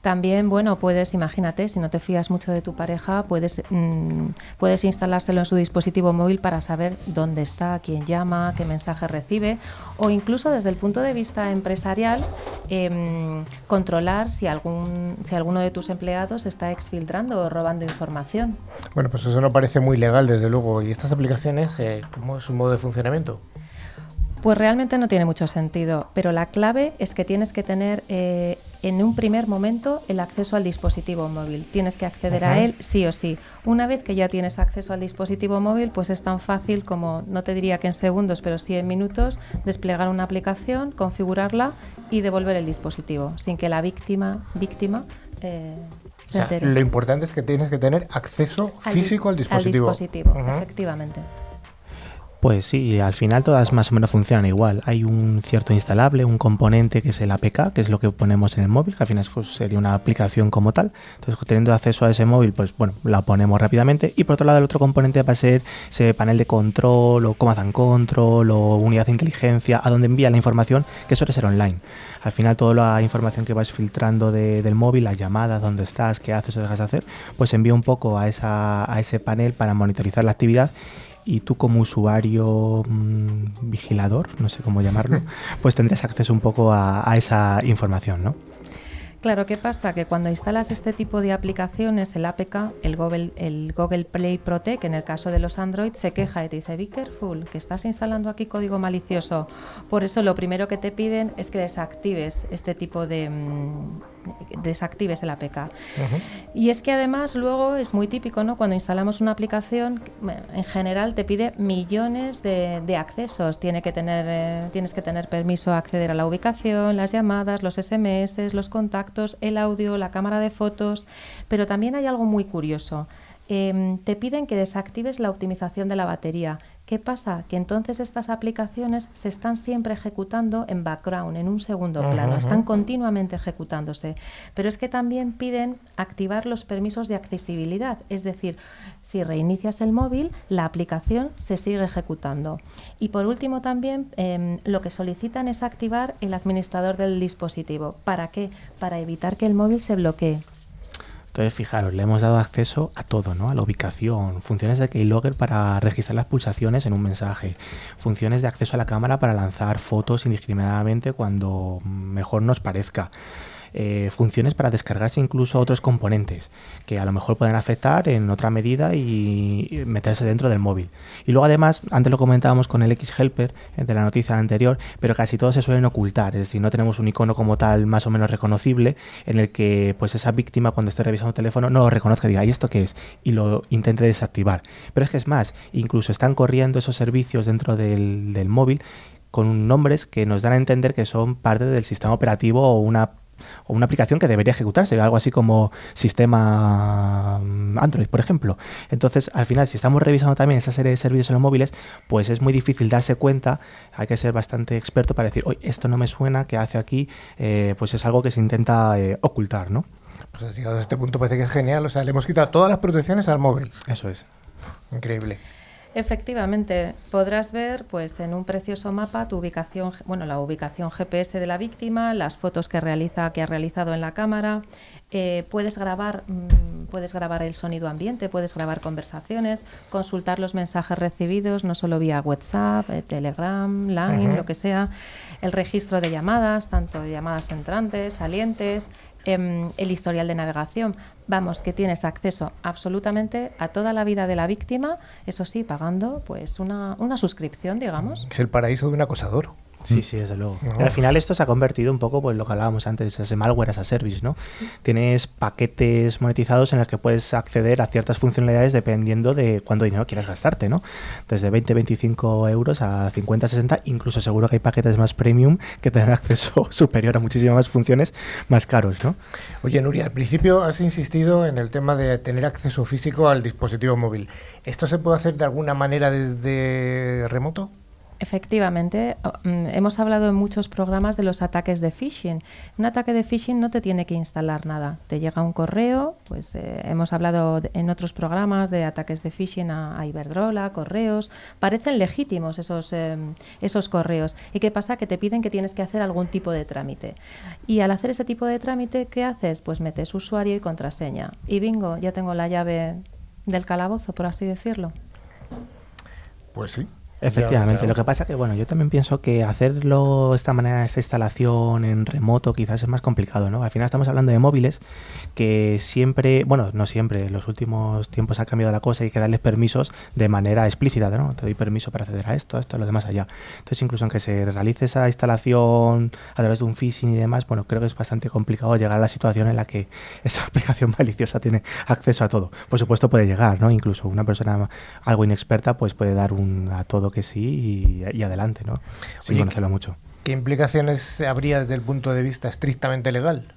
S4: También, bueno, puedes, imagínate, si no te fías mucho de tu pareja, puedes, mm, puedes instalárselo en su dispositivo móvil para saber dónde está, quién llama, qué mensaje recibe, o incluso desde el punto de vista empresarial, em, controlar si, algún, si alguno de tus empleados está exfiltrando o robando información.
S1: Bueno, pues eso no parece muy legal, desde luego. ¿Y estas aplicaciones, eh, cómo es su modo de funcionamiento?
S4: Pues realmente no tiene mucho sentido, pero la clave es que tienes que tener eh, en un primer momento el acceso al dispositivo móvil. Tienes que acceder a él sí o sí. Una vez que ya tienes acceso al dispositivo móvil, pues es tan fácil como, no te diría que en segundos, pero sí en minutos, desplegar una aplicación, configurarla y devolver el dispositivo, sin que la víctima, víctima eh,
S1: lo importante es que tienes que tener acceso físico al dispositivo.
S4: Al dispositivo, efectivamente.
S2: Pues sí, al final todas más o menos funcionan igual. Hay un cierto instalable, un componente que es el APK, que es lo que ponemos en el móvil, que al final pues, sería una aplicación como tal. Entonces, teniendo acceso a ese móvil, pues bueno, la ponemos rápidamente. Y por otro lado, el otro componente va a ser ese panel de control o command and control o unidad de inteligencia, a donde envía la información, que suele ser online. Al final, toda la información que vas filtrando del móvil, las llamadas, dónde estás, qué haces o dejas de hacer, pues envía un poco a, esa, a ese panel para monitorizar la actividad y tú como usuario mm, vigilador, no sé cómo llamarlo, (laughs) pues tendrías acceso un poco a, a esa información, ¿no?
S4: Claro, ¿qué pasa? Que cuando instalas este tipo de aplicaciones, el APK, el Google, el Google Play Protect, en el caso de los Android, se queja y te dice, be careful, que estás instalando aquí código malicioso. Por eso lo primero que te piden es que desactives este tipo de... Desactives el APK. Y es que además luego es muy típico, ¿no? Cuando instalamos una aplicación, en general te pide millones de, accesos. Tiene que tener, eh, tienes que tener permiso a acceder a la ubicación, las llamadas, los SMS, los contactos el audio, la cámara de fotos, pero también hay algo muy curioso. Em, te piden que desactives la optimización de la batería. ¿Qué pasa? Que entonces estas aplicaciones se están siempre ejecutando en background, en un segundo plano, están continuamente ejecutándose. Pero es que también piden activar los permisos de accesibilidad, es decir, si reinicias el móvil, la aplicación se sigue ejecutando. Y por último también em, lo que solicitan es activar el administrador del dispositivo. ¿Para qué? Para evitar que el móvil se bloquee.
S2: Entonces, fijaros, le hemos dado acceso a todo, ¿no? A la ubicación, funciones de Keylogger para registrar las pulsaciones en un mensaje, funciones de acceso a la cámara para lanzar fotos indiscriminadamente cuando mejor nos parezca. Eh, funciones para descargarse incluso otros componentes que a lo mejor pueden afectar en otra medida y meterse dentro del móvil. Y luego además, antes lo comentábamos con el X-Helper de la noticia anterior, pero casi todos se suelen ocultar, es decir, no tenemos un icono como tal más o menos reconocible en el que pues esa víctima cuando esté revisando el teléfono no lo reconozca y diga, ¿y esto qué es? Y lo intente desactivar. Pero es que es más, incluso están corriendo esos servicios dentro del, del móvil con nombres que nos dan a entender que son parte del sistema operativo o una o una aplicación que debería ejecutarse, algo así como sistema mm, Android, por ejemplo. Entonces, al final, si estamos revisando también esa serie de servicios en los móviles, pues es muy difícil darse cuenta, hay que ser bastante experto para decir, oye, esto no me suena, ¿qué hace aquí? Eh, pues es algo que se intenta eh, ocultar, ¿no?
S1: Pues llegado a este punto parece que es genial, o sea, le hemos quitado todas las protecciones al móvil.
S2: Eso es.
S1: Increíble.
S4: Efectivamente, podrás ver pues en un precioso mapa tu ubicación, bueno, la ubicación GPS de la víctima, las fotos que realiza que ha realizado en la cámara, Eh, puedes grabar mm, puedes grabar el sonido ambiente, puedes grabar conversaciones, consultar los mensajes recibidos, no solo vía WhatsApp, eh, Telegram, Line, lo que sea, el registro de llamadas, tanto de llamadas entrantes, salientes, em, el historial de navegación. Vamos, que tienes acceso absolutamente a toda la vida de la víctima, eso sí, pagando pues una, una suscripción, digamos.
S1: Es el paraíso de un acosador.
S2: Sí, sí, desde luego. Al final esto se ha convertido un poco, pues lo que hablábamos antes, ese malware as a service, ¿no? Tienes paquetes monetizados en los que puedes acceder a ciertas funcionalidades dependiendo de cuánto dinero quieras gastarte, ¿no? Desde 20, 25 euros a 50, 60, incluso seguro que hay paquetes más premium que tienen (laughs) acceso superior a muchísimas más funciones más caros, ¿no?
S1: Oye, Nuria, al principio has insistido en el tema de tener acceso físico al dispositivo móvil. ¿Esto se puede hacer de alguna manera desde remoto?
S4: Efectivamente, mm, hemos hablado en muchos programas de los ataques de phishing. Un ataque de phishing no te tiene que instalar nada. Te llega un correo, pues eh, hemos hablado en otros programas de ataques de phishing a, Iberdrola, correos. Parecen legítimos esos, em, esos correos. ¿Y qué pasa? Que te piden que tienes que hacer algún tipo de trámite. Y al hacer ese tipo de trámite, ¿qué haces? Pues metes usuario y contraseña. Y bingo, ya tengo la llave del calabozo, por así decirlo.
S1: Pues sí,
S2: Efectivamente, lo que pasa que bueno, yo también pienso que hacerlo de esta manera, esta instalación en remoto quizás es más complicado, ¿no? Al final estamos hablando de móviles que siempre, bueno, no siempre, en los últimos tiempos ha cambiado la cosa y hay que darles permisos de manera explícita, ¿no? Te doy permiso para acceder a esto, a esto, a lo demás allá. Entonces, incluso aunque se realice esa instalación a través de un phishing y demás, bueno, creo que es bastante complicado llegar a la situación en la que (laughs) esa aplicación maliciosa tiene acceso a todo. Por supuesto puede llegar, ¿no? Incluso una persona algo inexperta pues puede dar un a todo que sí y, adelante, ¿no? Sin conocerlo mucho.
S1: ¿Qué implicaciones habría desde el punto de vista estrictamente legal?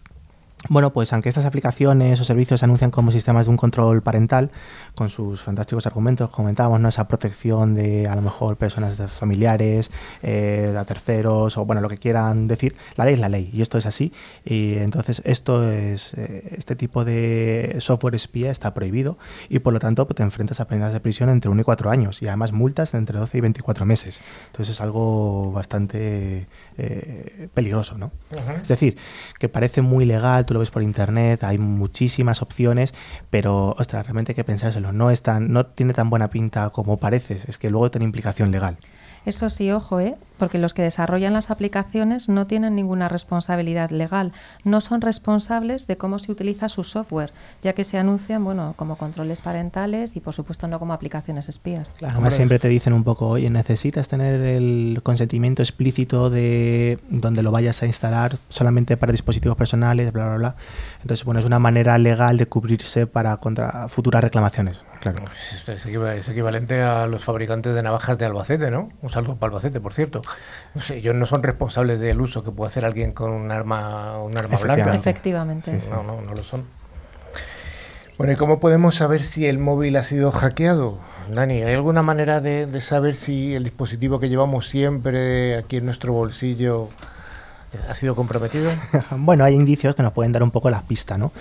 S2: Bueno, pues aunque estas aplicaciones o servicios se anuncian como sistemas de un control parental, con sus fantásticos argumentos, comentábamos, ¿no? esa protección de a lo mejor personas familiares, eh, a terceros, o bueno, lo que quieran decir, la ley es la ley, y esto es así. Y entonces esto es, eh, este tipo de software espía está prohibido, y por lo tanto pues, te enfrentas a penas de prisión entre 1 y 4 años, y además multas de entre 12 y 24 meses. Entonces es algo bastante eh, peligroso, ¿no? Es decir, que parece muy legal, tú lo ves por internet, hay muchísimas opciones, pero, ostras, realmente hay que pensárselo, no, es tan, no tiene tan buena pinta como parece, es que luego tiene implicación legal.
S4: Eso sí, ojo, ¿eh? Porque los que desarrollan las aplicaciones no tienen ninguna responsabilidad legal, no son responsables de cómo se utiliza su software, ya que se anuncian bueno, como controles parentales y por supuesto no como aplicaciones espías.
S2: Claro, además siempre te dicen un poco, oye, necesitas tener el consentimiento explícito de donde lo vayas a instalar solamente para dispositivos personales, bla, bla, bla. Entonces, bueno, es una manera legal de cubrirse para contra futuras reclamaciones. Claro.
S1: Pues es, equivalente a los fabricantes de navajas de Albacete, ¿no? Un saludo para Albacete, por cierto. ellos no son responsables del uso que puede hacer alguien con un arma, un arma blanca.
S4: Efectivamente.
S1: No, no, no lo son. Bueno, ¿y cómo podemos saber si el móvil ha sido hackeado? Dani, ¿hay alguna manera de saber si el dispositivo que llevamos siempre aquí en nuestro bolsillo ha sido comprometido? (laughs)
S2: bueno, hay indicios que nos pueden dar un poco la pista, ¿no?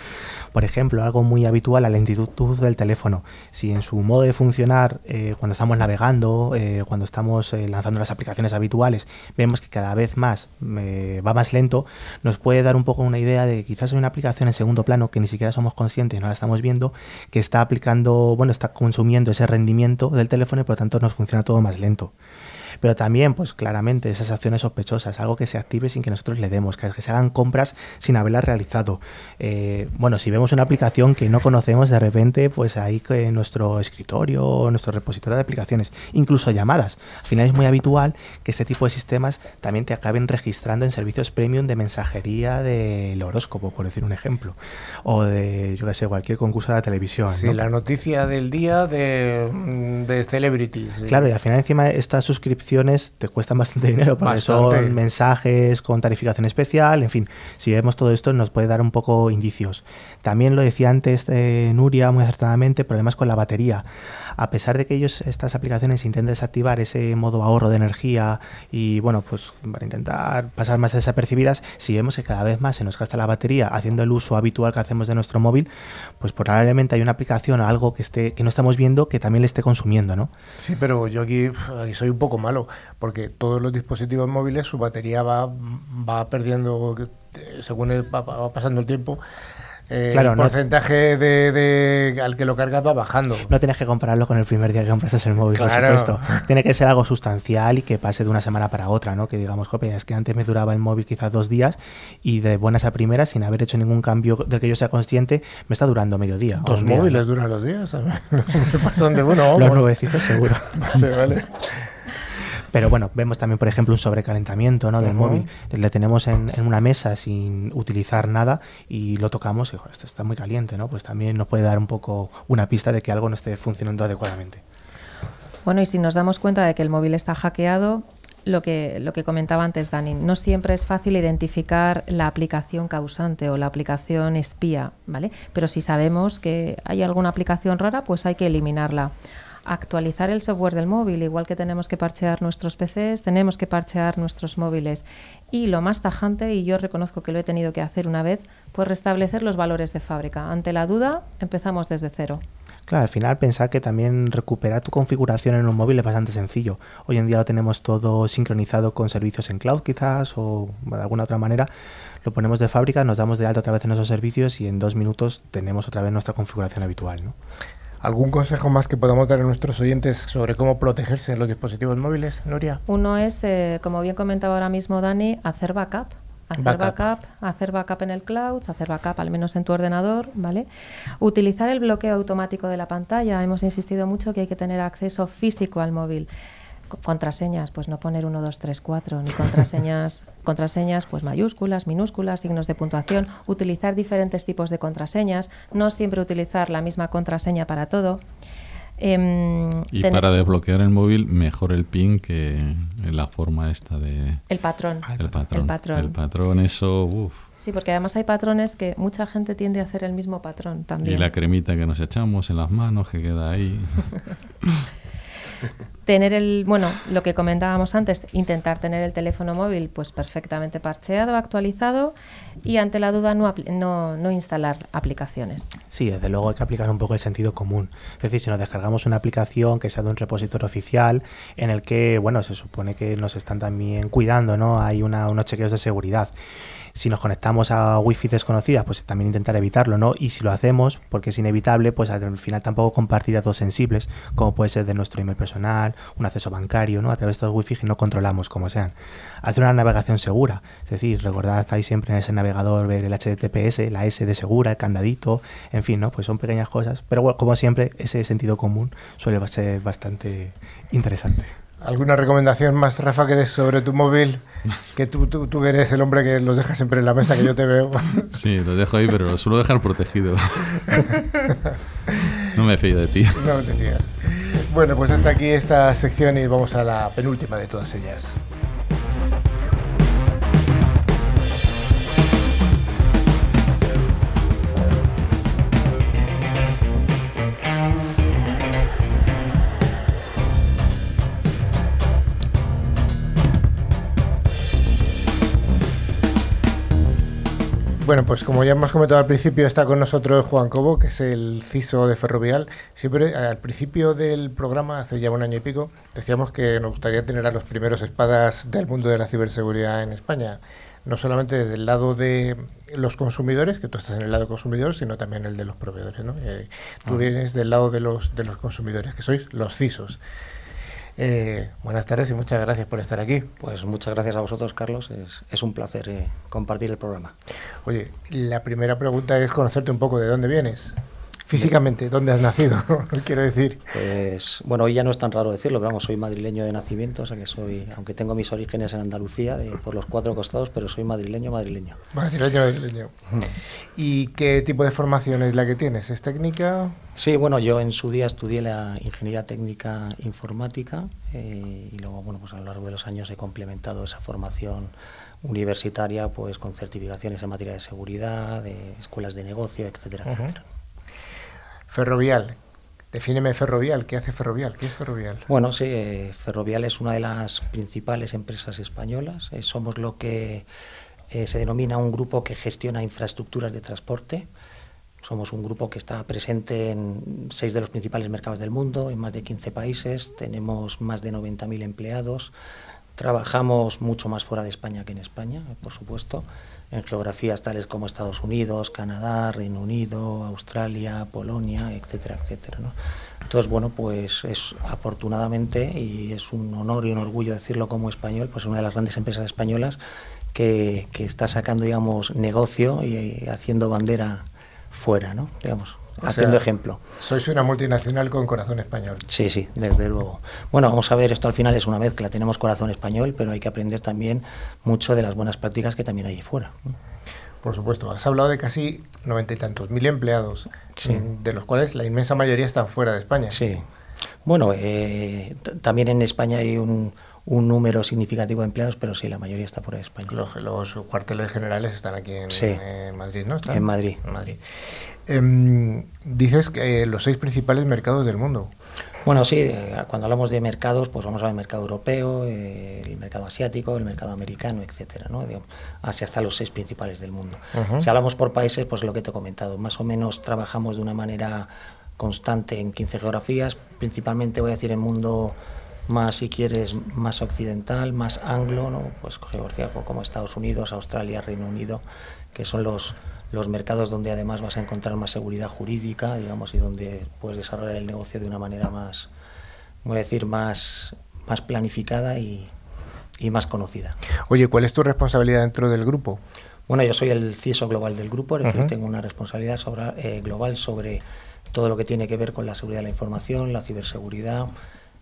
S2: Por ejemplo, algo muy habitual, la lentitud del teléfono. Si en su modo de funcionar, eh, cuando estamos navegando, eh, cuando estamos eh, lanzando las aplicaciones habituales, vemos que cada vez más va más lento, nos puede dar un poco una idea de que quizás hay una aplicación en segundo plano que ni siquiera somos conscientes, no la estamos viendo, que está aplicando, bueno, está consumiendo ese rendimiento del teléfono y por lo tanto nos funciona todo más lento pero también, pues claramente, esas acciones sospechosas, algo que se active sin que nosotros le demos, que, se hagan compras sin haberlas realizado. Eh, bueno, si vemos una aplicación que no conocemos de repente, pues ahí que nuestro escritorio o nuestro repositorio de aplicaciones, incluso llamadas. Al final es muy habitual que este tipo de sistemas también te acaben registrando en servicios premium de mensajería del horóscopo, por decir un ejemplo, o de, yo qué sé, cualquier concurso de la televisión.
S1: Sí, la noticia del día de, de celebrities.
S2: Claro, y al final encima esta suscripción te cuestan bastante (laughs) dinero porque son mensajes con tarificación especial, en fin, si vemos todo esto nos puede dar un poco indicios. También lo decía antes eh, Nuria muy acertadamente, problemas con la batería a pesar de que ellos, estas aplicaciones, intentan desactivar ese modo ahorro de energía y, bueno, pues para intentar pasar más desapercibidas, si vemos que cada vez más se nos gasta la batería haciendo el uso habitual que hacemos de nuestro móvil, pues probablemente hay una aplicación o algo que, esté, que no estamos viendo que también le esté consumiendo, ¿no?
S1: Sí, pero yo aquí, soy un poco malo, porque todos los dispositivos móviles, su batería va, va perdiendo, según va pasando el tiempo, eh,
S2: Claro,
S1: el
S2: no-
S1: porcentaje de, de- al que lo cargas va bajando.
S2: No tienes que compararlo con el primer día que compraste el móvil,
S1: Claro.
S2: por supuesto. Tiene que ser algo sustancial y que pase de una semana para otra, ¿no? Que digamos, jope, es que antes me duraba el móvil quizás dos días y de buenas a primeras, sin haber hecho ningún cambio del que yo sea consciente, me está durando medio día.
S1: Dos
S2: día,
S1: móviles
S2: ¿no?
S1: duran los días, ¿sabes? Me (laughs) pasan de uno a
S2: Los nuevecitos seguro. (laughs)
S1: Vale, vale.
S2: Pero bueno, vemos también, por ejemplo, un sobrecalentamiento ¿no? del móvil. Le tenemos en, en una mesa sin utilizar nada y lo tocamos y "Jo, esto está muy caliente, ¿no? Pues también nos puede dar un poco una pista de que algo no esté funcionando adecuadamente.
S4: Bueno, y si nos damos cuenta de que el móvil está hackeado, lo que, lo que comentaba antes Dani, no siempre es fácil identificar la aplicación causante o la aplicación espía, ¿vale? Pero si sabemos que hay alguna aplicación rara, pues hay que eliminarla. Actualizar el software del móvil, igual que tenemos que parchear nuestros PCs, tenemos que parchear nuestros móviles. Y lo más tajante, y yo reconozco que lo he tenido que hacer una vez, pues restablecer los valores de fábrica. Ante la duda, empezamos desde cero.
S2: Claro, al final pensar que también recuperar tu configuración en un móvil es bastante sencillo. Hoy en día lo tenemos todo sincronizado con servicios en cloud quizás o de alguna otra manera. Lo ponemos de fábrica, nos damos de alta otra vez en esos servicios y en dos minutos tenemos otra vez nuestra configuración habitual. ¿no?
S1: ¿Algún consejo más que podamos dar a nuestros oyentes sobre cómo protegerse en los dispositivos móviles, Nuria?
S4: Uno es, eh, como bien comentaba ahora mismo Dani, hacer backup. Hacer
S1: Backup.
S4: backup. hacer backup en el cloud, hacer backup al menos en tu ordenador, ¿vale? Utilizar el bloqueo automático de la pantalla. Hemos insistido mucho que hay que tener acceso físico al móvil. Co- Contraseñas, pues no poner 1, 2, 3, 4, ni contraseñas, (laughs) contraseñas pues mayúsculas, minúsculas, signos de puntuación, utilizar diferentes tipos de contraseñas, no siempre utilizar la misma contraseña para todo. Em,
S5: Y
S4: ten-
S5: para desbloquear el móvil, mejor el pin que la forma esta de...
S4: el patrón.
S5: El patrón.
S4: El patrón.
S5: El patrón, eso, uff.
S4: Sí, porque además hay patrones que mucha gente tiende a hacer el mismo patrón
S5: Y
S4: también.
S5: la cremita que nos echamos en las manos que queda ahí. (laughs)
S4: Tener el, bueno, lo que comentábamos antes, intentar tener el teléfono móvil pues perfectamente parcheado, actualizado y ante la duda no, no, no instalar aplicaciones.
S2: Sí, desde luego hay que aplicar un poco el sentido común. Es decir, si nos descargamos una aplicación que sea de un repositorio oficial en el que, bueno, se supone que nos están también cuidando, ¿no? Hay una- unos chequeos de seguridad. Si nos conectamos a wifi desconocidas, pues también intentar evitarlo, ¿no? Y si lo hacemos, porque es inevitable, pues al final tampoco compartir datos sensibles, como puede ser de nuestro email personal, un acceso bancario, ¿no? A través de estos wifi que no controlamos como sean. Hacer una navegación segura, es decir, recordad ahí siempre en ese navegador ver el HTTPS, la S de segura, el candadito, en fin, ¿no? Pues son pequeñas cosas, pero bueno, como siempre, ese sentido común suele ser bastante interesante.
S1: ¿Alguna recomendación más, Rafa, que des sobre tu móvil? Que tú, tú, tú eres el hombre que los deja siempre en la mesa, que yo te veo. (laughs)
S5: Sí, lo dejo ahí, pero lo suelo dejar protegido. No me fío de ti.
S1: no te fías. Bueno, pues hasta aquí esta sección y vamos a la penúltima de todas ellas. Bueno, pues como ya hemos comentado al principio, está con nosotros Juan Cobo, que es el CISO de Ferrovial. Siempre al principio del programa, hace ya un año y pico, decíamos que nos gustaría tener a los primeros espadas del mundo de la ciberseguridad en España. No solamente desde el lado de los consumidores, que tú estás en el lado consumidor, sino también el de los proveedores. ¿no? Eh, tú vienes del lado de los, de los consumidores, que sois los CISOs. Eh, buenas tardes y muchas gracias por estar aquí.
S6: Pues muchas gracias a vosotros, Carlos. Es, es un placer eh, compartir el programa.
S1: Oye, la primera pregunta es conocerte un poco de dónde vienes. Físicamente, ¿dónde has nacido? (laughs) Quiero decir.
S6: Pues bueno, hoy ya no es tan raro decirlo, pero vamos, soy madrileño de nacimiento, o sea que soy, aunque tengo mis orígenes en Andalucía, de- por los cuatro costados, pero soy madrileño, madrileño.
S1: Madrileño, madrileño. ¿Y qué tipo de formación es la que tienes? ¿Es técnica?
S6: Sí, bueno, yo en su día estudié la ingeniería técnica informática eh, y luego, bueno, pues a lo largo de los años he complementado esa formación universitaria pues con certificaciones en materia de seguridad, de escuelas de negocio, etcétera, etcétera.
S1: Ferrovial. Defíneme Ferrovial. ¿Qué hace Ferrovial? ¿Qué es Ferrovial?
S6: Bueno, sí, eh, Ferrovial es una de las principales empresas españolas. Eh, somos lo que eh, se denomina un grupo que gestiona infraestructuras de transporte. Somos un grupo que está presente en seis de los principales mercados del mundo, en más de 15 países. Tenemos más de 90.000 empleados. Trabajamos mucho más fuera de España que en España, por supuesto. En geografías tales como Estados Unidos, Canadá, Reino Unido, Australia, Polonia, etcétera, etcétera. Entonces, bueno, pues es afortunadamente, y es un honor y un orgullo decirlo como español, pues una de las grandes empresas españolas que, está sacando, digamos, negocio y, haciendo bandera fuera. Digamos, haciendo ejemplo.
S1: Sois una multinacional con corazón español.
S6: Sí, sí, desde luego. Bueno, vamos a ver, esto al final es una mezcla. Tenemos corazón español, pero hay que aprender también mucho de las buenas prácticas que también hay fuera.
S1: Por supuesto, has hablado de casi noventa y tantos mil empleados, de los cuales la inmensa mayoría están fuera de España.
S6: Sí. Bueno, eh, también en España hay un, un, número significativo de empleados, pero sí, la mayoría está fuera de España.
S1: Los, cuarteles generales están aquí en, Madrid, ¿no?
S6: En Madrid.
S1: En Madrid. Em, dices que los seis principales mercados del mundo.
S6: Bueno, sí, eh, cuando hablamos de mercados, pues vamos a ver el mercado europeo, eh, el mercado asiático, el mercado americano, etcétera, ¿no? hacia hasta los seis principales del mundo. Si hablamos por países, pues lo que te he comentado, más o menos trabajamos de una manera constante en 15 geografías, principalmente voy a decir en mundo más, si quieres, más occidental, más anglo, ¿no? Pues geografía como Estados Unidos, Australia, Reino Unido, que son los los mercados donde además vas a encontrar más seguridad jurídica, digamos, y donde puedes desarrollar el negocio de una manera más, voy a decir, más, más planificada y, más conocida.
S1: Oye, ¿cuál es tu responsabilidad dentro del grupo?
S6: Bueno, yo soy el CISO global del grupo, es decir, tengo una responsabilidad sobre, eh, global sobre todo lo que tiene que ver con la seguridad de la información, la ciberseguridad,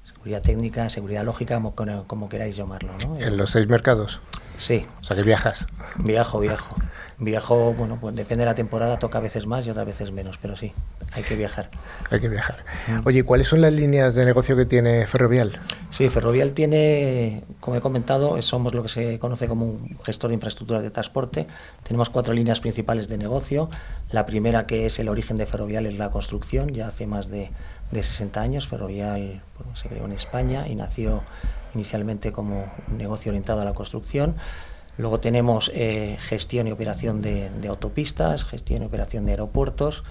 S6: seguridad técnica, seguridad lógica, como, como queráis llamarlo. ¿no?
S1: ¿En los seis mercados?
S6: Sí.
S1: O sea, que viajas.
S6: Viajo, viajo. Viajo, bueno, pues depende de la temporada, toca a veces más y otras veces menos, pero sí, hay que viajar.
S1: Hay que viajar. Mm. Oye, ¿cuáles son las líneas de negocio que tiene Ferrovial?
S6: Sí, Ferrovial tiene, como he comentado, somos lo que se conoce como un gestor de infraestructuras de transporte. Tenemos cuatro líneas principales de negocio. La primera, que es el origen de Ferrovial, es la construcción. Ya hace más de, de 60 años, Ferrovial se creó en España y nació inicialmente como un negocio orientado a la construcción. Luego tenemos eh, gestión y operación de, autopistas, gestión y operación de aeropuertos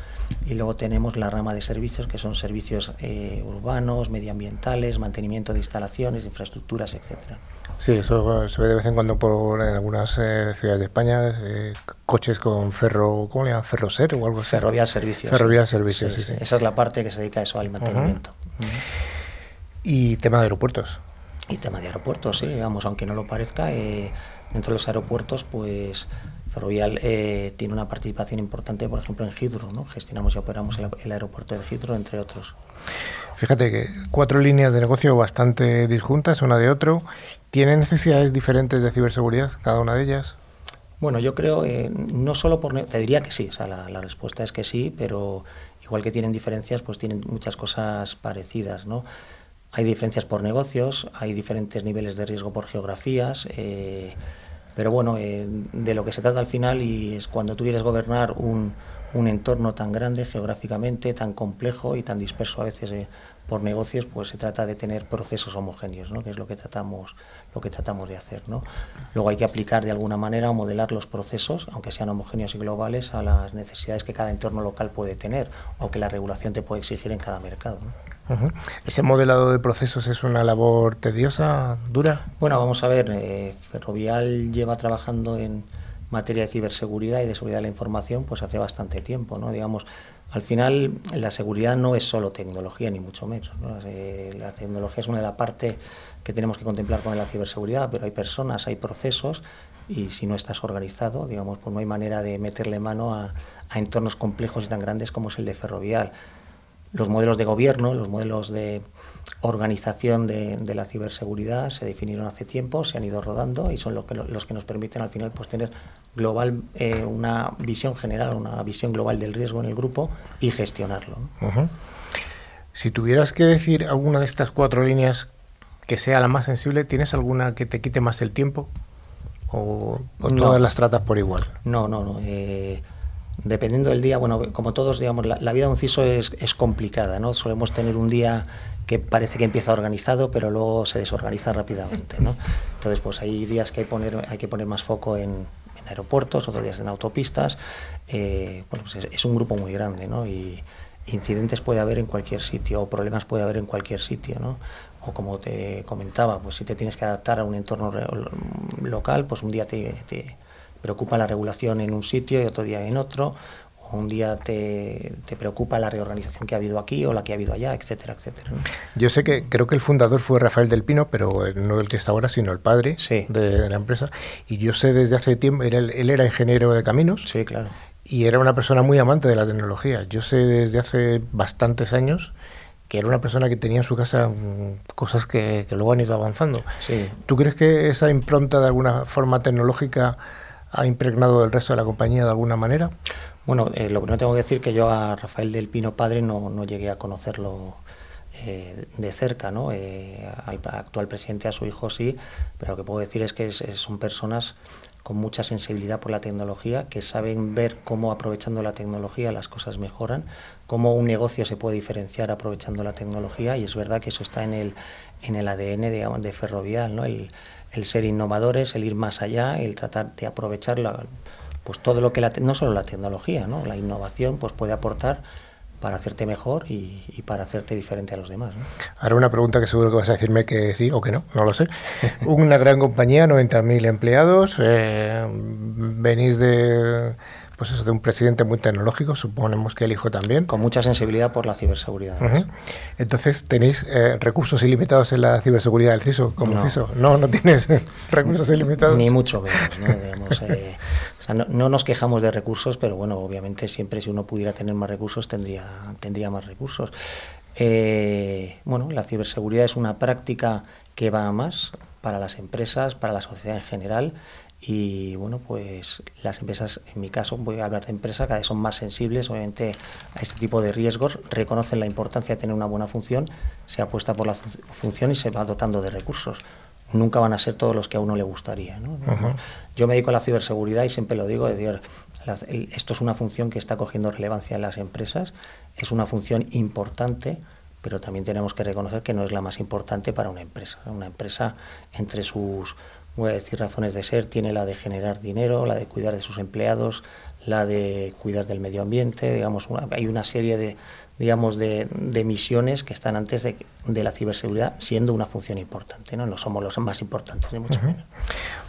S6: y luego tenemos la rama de servicios que son servicios eh, urbanos, medioambientales, mantenimiento de instalaciones, infraestructuras, etcétera.
S1: Sí, eso se ve de vez en cuando por en algunas eh, ciudades de España, coches con ferro, ¿cómo le llaman? Ferroser o algo así.
S6: Ferrovial Servicios.
S1: Ferrovial Servicios, sí, sí,
S6: Esa es la parte que se dedica a eso, al mantenimiento.
S1: Y tema de aeropuertos.
S6: Y tema de aeropuertos, sí, vamos, aunque no lo parezca, Dentro de los aeropuertos, pues Ferrovial eh, tiene una participación importante, por ejemplo, en Hidro, ¿no? Gestionamos y operamos el, aeropuerto de Hidro, entre otros.
S1: Fíjate que cuatro líneas de negocio bastante disjuntas, una de otro. ¿Tienen necesidades diferentes de ciberseguridad, cada una de ellas?
S6: Bueno, yo creo, eh, no solo por... Te diría que sí, o sea, la, la, respuesta es que sí, pero igual que tienen diferencias, pues tienen muchas cosas parecidas, ¿no? Hay diferencias por negocios, hay diferentes niveles de riesgo por geografías, eh, pero bueno, eh, de lo que se trata al final y es cuando tú quieres gobernar un, un entorno tan grande geográficamente, tan complejo y tan disperso a veces eh, por negocios, pues se trata de tener procesos homogéneos, ¿no? que es lo que tratamos, lo que tratamos de hacer. ¿no? Luego hay que aplicar de alguna manera o modelar los procesos, aunque sean homogéneos y globales, a las necesidades que cada entorno local puede tener o que la regulación te puede exigir en cada mercado.
S1: ¿Ese modelado de procesos es una labor tediosa, dura?
S6: Bueno, vamos a ver, eh, Ferrovial lleva trabajando en materia de ciberseguridad y de seguridad de la información pues hace bastante tiempo, ¿no? Digamos, al final la seguridad no es solo tecnología, ni mucho menos. Eh, la tecnología es una de las partes que tenemos que contemplar con la ciberseguridad, pero hay personas, hay procesos y si no estás organizado, digamos, pues no hay manera de meterle mano a, a entornos complejos y tan grandes como es el de Ferrovial los modelos de gobierno, los modelos de organización de, la ciberseguridad se definieron hace tiempo, se han ido rodando y son los que, los que nos permiten al final pues, tener global eh, una visión general, una visión global del riesgo en el grupo y gestionarlo.
S1: Si tuvieras que decir alguna de estas cuatro líneas que sea la más sensible, ¿tienes alguna que te quite más el tiempo? ¿O, todas las tratas por igual?
S6: No, no, no. Eh, dependiendo del día, bueno, como todos, digamos, la, vida de un CISO es, complicada, ¿no? Solemos tener un día que parece que empieza organizado, pero luego se desorganiza rápidamente, ¿no? Entonces, pues hay días que hay que poner más foco en, aeropuertos, otros días en autopistas. Eh, bueno, pues es, un grupo muy grande, ¿no? Y incidentes puede haber en cualquier sitio, o problemas puede haber en cualquier sitio, ¿no? O como te comentaba, pues si te tienes que adaptar a un entorno local, pues un día te preocupa la regulación en un sitio y otro día en otro, un día te, preocupa la reorganización que ha habido aquí o la que ha habido allá, etcétera, etcétera.
S1: Yo sé que creo que el fundador fue Rafael del Pino, pero no el que está ahora, sino el padre de, la empresa. Y yo sé desde hace tiempo, él, él era ingeniero de caminos.
S6: Sí, claro.
S1: Y era una persona muy amante de la tecnología. Yo sé desde hace bastantes años que era una persona que tenía en su casa mm, cosas que, que luego han ido avanzando.
S6: Sí.
S1: ¿Tú crees que esa impronta de alguna forma tecnológica ha impregnado el resto de la compañía de alguna manera?
S6: Bueno, eh, lo primero tengo que decir que yo a Rafael del Pino padre no, no llegué a conocerlo eh, de cerca, ¿no? Eh, actual presidente a su hijo sí, pero lo que puedo decir es que son personas con mucha sensibilidad por la tecnología, que saben ver cómo aprovechando la tecnología las cosas mejoran, cómo un negocio se puede diferenciar aprovechando la tecnología y es verdad que eso está en el, en el ADN de, de Ferrovial, ¿no? El, el ser innovadores, el ir más allá, el tratar de aprovechar la, pues todo lo que la, no solo la tecnología, ¿no? la innovación pues puede aportar para hacerte mejor y, para hacerte diferente a los demás. ¿no?
S1: Ahora una pregunta que seguro que vas a decirme que sí o que no, no lo sé. (laughs) Una gran compañía, 90.000 empleados, eh, venís de pues eso, de un presidente muy tecnológico, suponemos que el hijo también.
S6: Con mucha sensibilidad por la ciberseguridad.
S1: Entonces, ¿tenéis eh, recursos ilimitados en la ciberseguridad del CISO como
S6: no.
S1: CISO? No, no tienes (laughs) recursos ilimitados.
S6: Ni mucho menos, ¿no? Eh, no, nos quejamos de recursos, pero bueno, obviamente siempre si uno pudiera tener más recursos tendría, tendría más recursos. Eh, bueno, la ciberseguridad es una práctica que va a más para las empresas, para la sociedad en general y bueno, pues las empresas, en mi caso, voy a hablar de empresas, cada vez son más sensibles, obviamente, a este tipo de riesgos, reconocen la importancia de tener una buena función, se apuesta por la función y se va dotando de recursos. Nunca van a ser todos los que a uno le gustaría. ¿no? Yo me dedico a la ciberseguridad y siempre lo digo, es decir, esto es una función que está cogiendo relevancia en las empresas, es una función importante, pero también tenemos que reconocer que no es la más importante para una empresa. Una empresa, entre sus voy a decir razones de ser, tiene la de generar dinero, la de cuidar de sus empleados, la de cuidar del medio ambiente, digamos, hay una serie de, digamos, de, misiones que están antes de, la ciberseguridad siendo una función importante, ¿no? No somos los más importantes, ni mucho menos.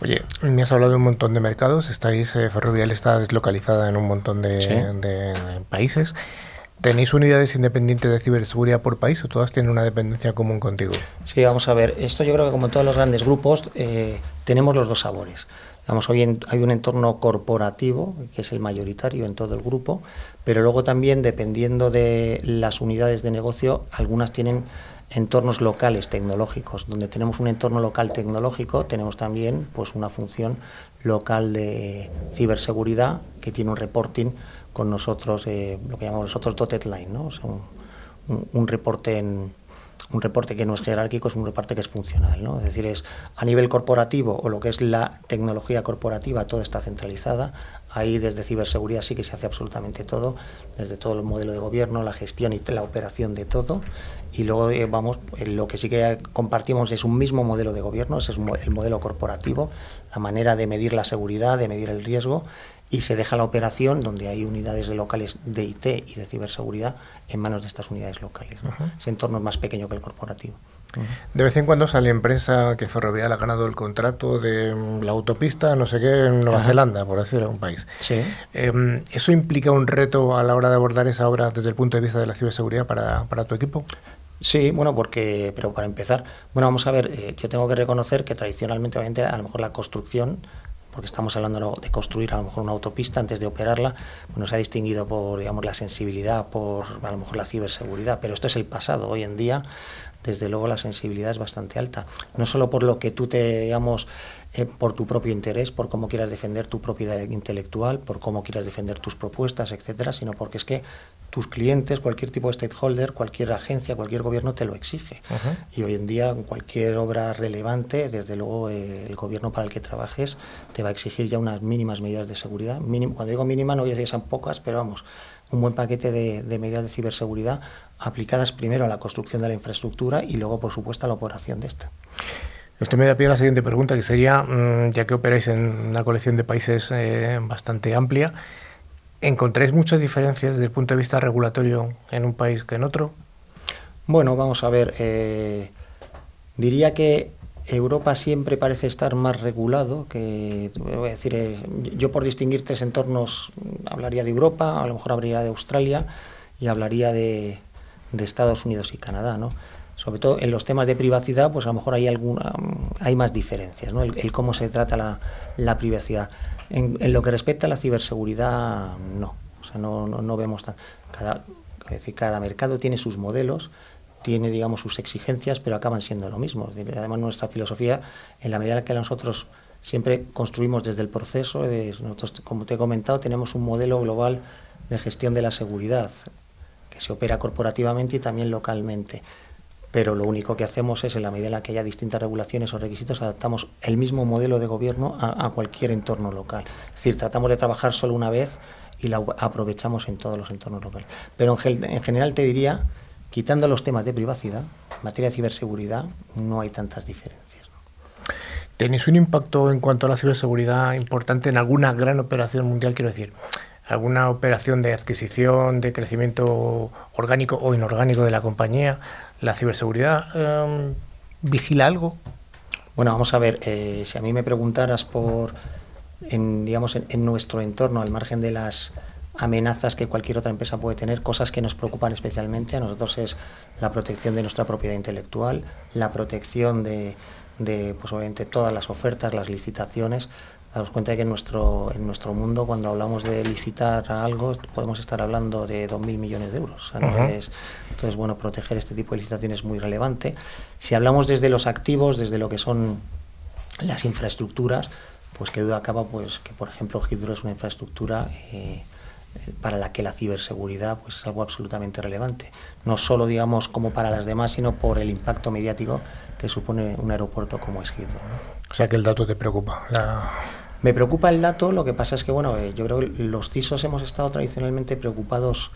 S1: Oye, me has hablado de un montón de mercados, estáis, eh, Ferrovial está deslocalizada en un montón de, de países. ¿Tenéis unidades independientes de ciberseguridad por país o todas tienen una dependencia común contigo?
S6: Sí, vamos a ver. Esto yo creo que como en todos los grandes grupos eh, tenemos los dos sabores. Digamos, hoy hay un entorno corporativo, que es el mayoritario en todo el grupo, pero luego también, dependiendo de las unidades de negocio, algunas tienen entornos locales tecnológicos. Donde tenemos un entorno local tecnológico, tenemos también pues, una función local de ciberseguridad que tiene un reporting con nosotros eh, lo que llamamos nosotros dotted line, ¿no? un, reporte un reporte que no es jerárquico, es un reporte que es funcional. ¿no? Es decir, es a nivel corporativo o lo que es la tecnología corporativa, todo está centralizada. Ahí desde ciberseguridad sí que se hace absolutamente todo, desde todo el modelo de gobierno, la gestión y la operación de todo. Y luego, eh, vamos, eh, lo que sí que compartimos es un mismo modelo de gobierno, ese es el modelo corporativo, la manera de medir la seguridad, de medir el riesgo y se deja la operación donde hay unidades de locales de IT y de ciberseguridad en manos de estas unidades locales. Ese entorno es más pequeño que el corporativo.
S1: De vez en cuando sale empresa que Ferrovial ha ganado el contrato de mm, la autopista, no sé qué, en Nueva Zelanda, por decir un país.
S6: Sí.
S1: Em, ¿Eso implica un reto a la hora de abordar esa obra desde el punto de vista de la ciberseguridad para, para tu equipo?
S6: Sí, bueno, porque, pero para empezar, bueno, vamos a ver, eh, yo tengo que reconocer que tradicionalmente, obviamente, a lo mejor la construcción porque estamos hablando de construir a lo mejor una autopista antes de operarla, bueno, se ha distinguido por digamos la sensibilidad, por a lo mejor la ciberseguridad, pero esto es el pasado. Hoy en día, desde luego, la sensibilidad es bastante alta. No solo por lo que tú te, digamos, eh, por tu propio interés, por cómo quieras defender tu propiedad intelectual, por cómo quieras defender tus propuestas, etcétera, sino porque es que tus clientes, cualquier tipo de stakeholder, cualquier agencia, cualquier gobierno te lo exige. Y hoy en día, cualquier obra relevante, desde luego eh, el gobierno para el que trabajes te va a exigir ya unas mínimas medidas de seguridad. cuando digo mínima, no voy a decir que sean pocas, pero vamos, un buen paquete de, medidas de ciberseguridad aplicadas primero a la construcción de la infraestructura y luego, por supuesto, a la operación de esta.
S1: Esto me da pie a la siguiente pregunta, que sería, mm, ya que operáis en una colección de países eh, bastante amplia, ¿Encontráis muchas diferencias desde el punto de vista regulatorio en un país que en otro?
S6: Bueno, vamos a ver. Eh, diría que Europa siempre parece estar más regulado que, voy a decir, eh, yo por distinguir tres entornos hablaría de Europa, a lo mejor hablaría de Australia y hablaría de, de Estados Unidos y Canadá, ¿no? Sobre todo en los temas de privacidad, pues a lo mejor hay alguna, hay más diferencias, ¿no? El, cómo se trata la, la privacidad. En, lo que respecta a la ciberseguridad, no. O sea, no, no, vemos tan, cada, decir, cada mercado tiene sus modelos tiene, digamos, sus exigencias, pero acaban siendo lo mismo. Además, nuestra filosofía, en la medida en que nosotros siempre construimos desde el proceso, nosotros, como te he comentado, tenemos un modelo global de gestión de la seguridad que se opera corporativamente y también localmente. Pero lo único que hacemos es, en la medida en la que haya distintas regulaciones o requisitos, adaptamos el mismo modelo de gobierno a, cualquier entorno local. Es decir, tratamos de trabajar solo una vez y la aprovechamos en todos los entornos locales. Pero en general te diría Quitando los temas de privacidad, en materia de ciberseguridad no hay tantas diferencias.
S1: ¿Tenéis un impacto en cuanto a la ciberseguridad importante en alguna gran operación mundial? Quiero decir, alguna operación de adquisición, de crecimiento orgánico o inorgánico de la compañía, ¿la ciberseguridad em, vigila algo?
S6: Bueno, vamos a ver, eh, si a mí me preguntaras por, en, digamos, en, nuestro entorno, al margen de las amenazas que cualquier otra empresa puede tener, cosas que nos preocupan especialmente a nosotros es la protección de nuestra propiedad intelectual, la protección de, de pues obviamente todas las ofertas, las licitaciones. Damos cuenta de que en nuestro, en nuestro mundo, cuando hablamos de licitar algo, podemos estar hablando de 2.000 millones de euros. entonces, bueno, proteger este tipo de licitaciones es muy relevante. Si hablamos desde los activos, desde lo que son las infraestructuras, pues que duda acaba pues, que, por ejemplo, Hydro es una infraestructura eh, para la que la ciberseguridad pues, es algo absolutamente relevante. No solo, digamos, como para las demás, sino por el impacto mediático que supone un aeropuerto como es Heathrow.
S1: O sea que el dato te preocupa.
S6: Me preocupa el dato, lo que pasa es que, bueno, eh, yo creo que los CISOs hemos estado tradicionalmente preocupados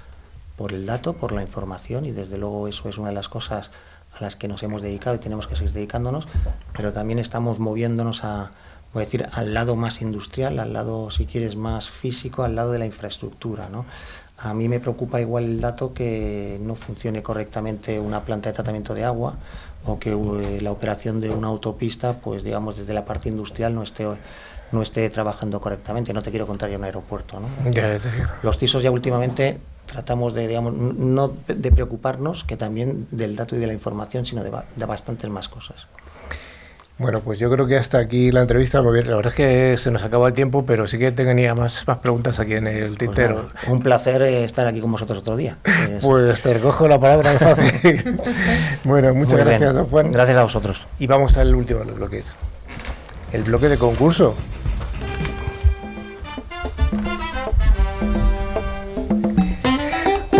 S6: por el dato, por la información, y desde luego eso es una de las cosas a las que nos hemos dedicado y tenemos que seguir dedicándonos, pero también estamos moviéndonos a, voy a decir, al lado más industrial, al lado, si quieres, más físico, al lado de la infraestructura. ¿no? A mí me preocupa igual el dato que no funcione correctamente una planta de tratamiento de agua o que eh, la operación de una autopista, pues digamos, desde la parte industrial no esté no esté trabajando correctamente. No te quiero contar ya un aeropuerto. ¿no? Los TISOs ya últimamente tratamos de, digamos, no de preocuparnos que también del dato y de la información, sino de, de bastantes más cosas.
S1: Bueno, pues yo creo que hasta aquí la entrevista. La verdad es que se nos acaba el tiempo, pero sí que tenía más, más preguntas aquí en el pues tintero.
S6: un placer eh, estar aquí con vosotros otro día. (laughs)
S1: Pues te recojo la palabra fácil. (laughs) bueno, muchas gracias, don Juan.
S6: Gracias a vosotros.
S1: Y vamos al último de los bloques. El bloque de concurso.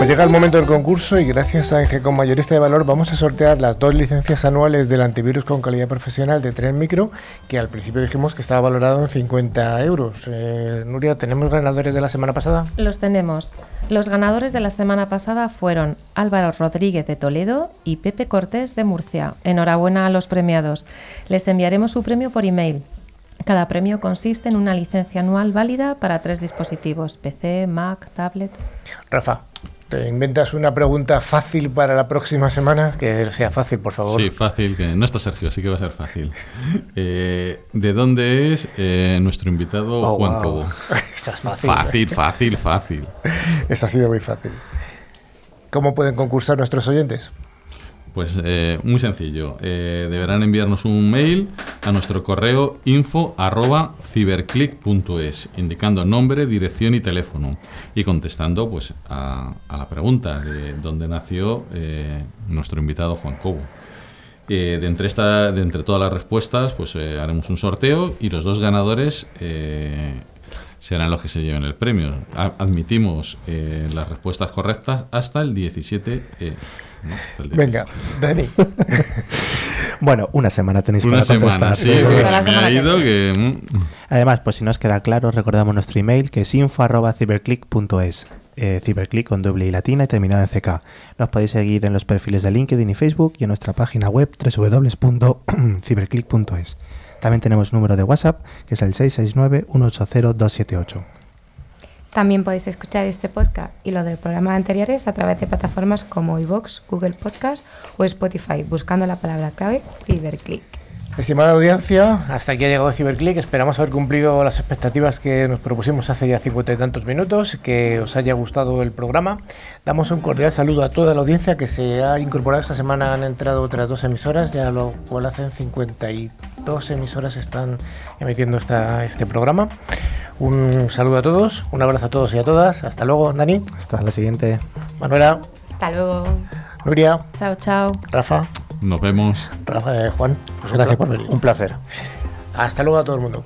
S1: Pues llega el momento del concurso y gracias a Engecom Mayorista de Valor vamos a sortear las dos licencias anuales del antivirus con calidad profesional de Tren Micro, que al principio dijimos que estaba valorado en 50 euros. Eh, Nuria, ¿tenemos ganadores de la semana pasada?
S4: Los tenemos. Los ganadores de la semana pasada fueron Álvaro Rodríguez de Toledo y Pepe Cortés de Murcia. Enhorabuena a los premiados. Les enviaremos su premio por email. Cada premio consiste en una licencia anual válida para tres dispositivos, PC, Mac, tablet.
S1: Rafa, ¿Te inventas una pregunta fácil para la próxima semana? Que sea fácil, por favor.
S5: Sí, fácil. Que no está Sergio, así que va a ser fácil. (laughs) Eh, ¿De dónde es eh, nuestro invitado oh, Juan Cobo? (laughs)
S1: Esa es fácil.
S5: Fácil, fácil, fácil.
S1: Esa ha sido muy fácil. ¿Cómo pueden concursar nuestros oyentes?
S5: Pues eh, muy sencillo. Eh, deberán enviarnos un mail a nuestro correo info arroba ciberclick.es, indicando nombre, dirección y teléfono. Y contestando pues a, la pregunta de dónde nació eh, nuestro invitado Juan Cobo. de, entre esta, de entre todas las respuestas, pues haremos un sorteo y los dos ganadores serán los que se lleven el premio. admitimos las respuestas correctas hasta el 17
S1: Venga, Dani. (laughs)
S2: bueno, una semana tenéis
S5: una para semana, Sí, me ha ido que...
S2: Mm. Además, pues si no os queda claro, recordamos nuestro email que es info.ciberclick.es. Eh, ciberclick con doble y latina y terminado en CK. Nos podéis seguir en los perfiles de LinkedIn y Facebook y en nuestra página web www.ciberclick.es. También tenemos número de WhatsApp que es el 669 180 278.
S3: También podéis escuchar este podcast y los de programas anteriores a través de plataformas como iVoox, Google Podcast o Spotify, buscando la palabra clave CiberClick.
S1: Estimada audiencia, hasta aquí ha llegado Ciberclick. Esperamos haber cumplido las expectativas que nos propusimos hace ya cincuenta y tantos minutos, que os haya gustado el programa. Damos un cordial saludo a toda la audiencia que se ha incorporado esta semana. Han entrado otras dos emisoras, ya lo cual hacen 52 emisoras están emitiendo esta, este programa. Un saludo a todos, un abrazo a todos y a todas. Hasta luego, Dani.
S2: Hasta la siguiente.
S1: Manuela.
S3: Hasta luego.
S1: Nuria.
S4: Chao, chao.
S1: Rafa.
S5: Nos vemos.
S1: Rafa, eh, Juan, pues gracias por venir.
S6: Un placer.
S1: Hasta luego a todo el mundo.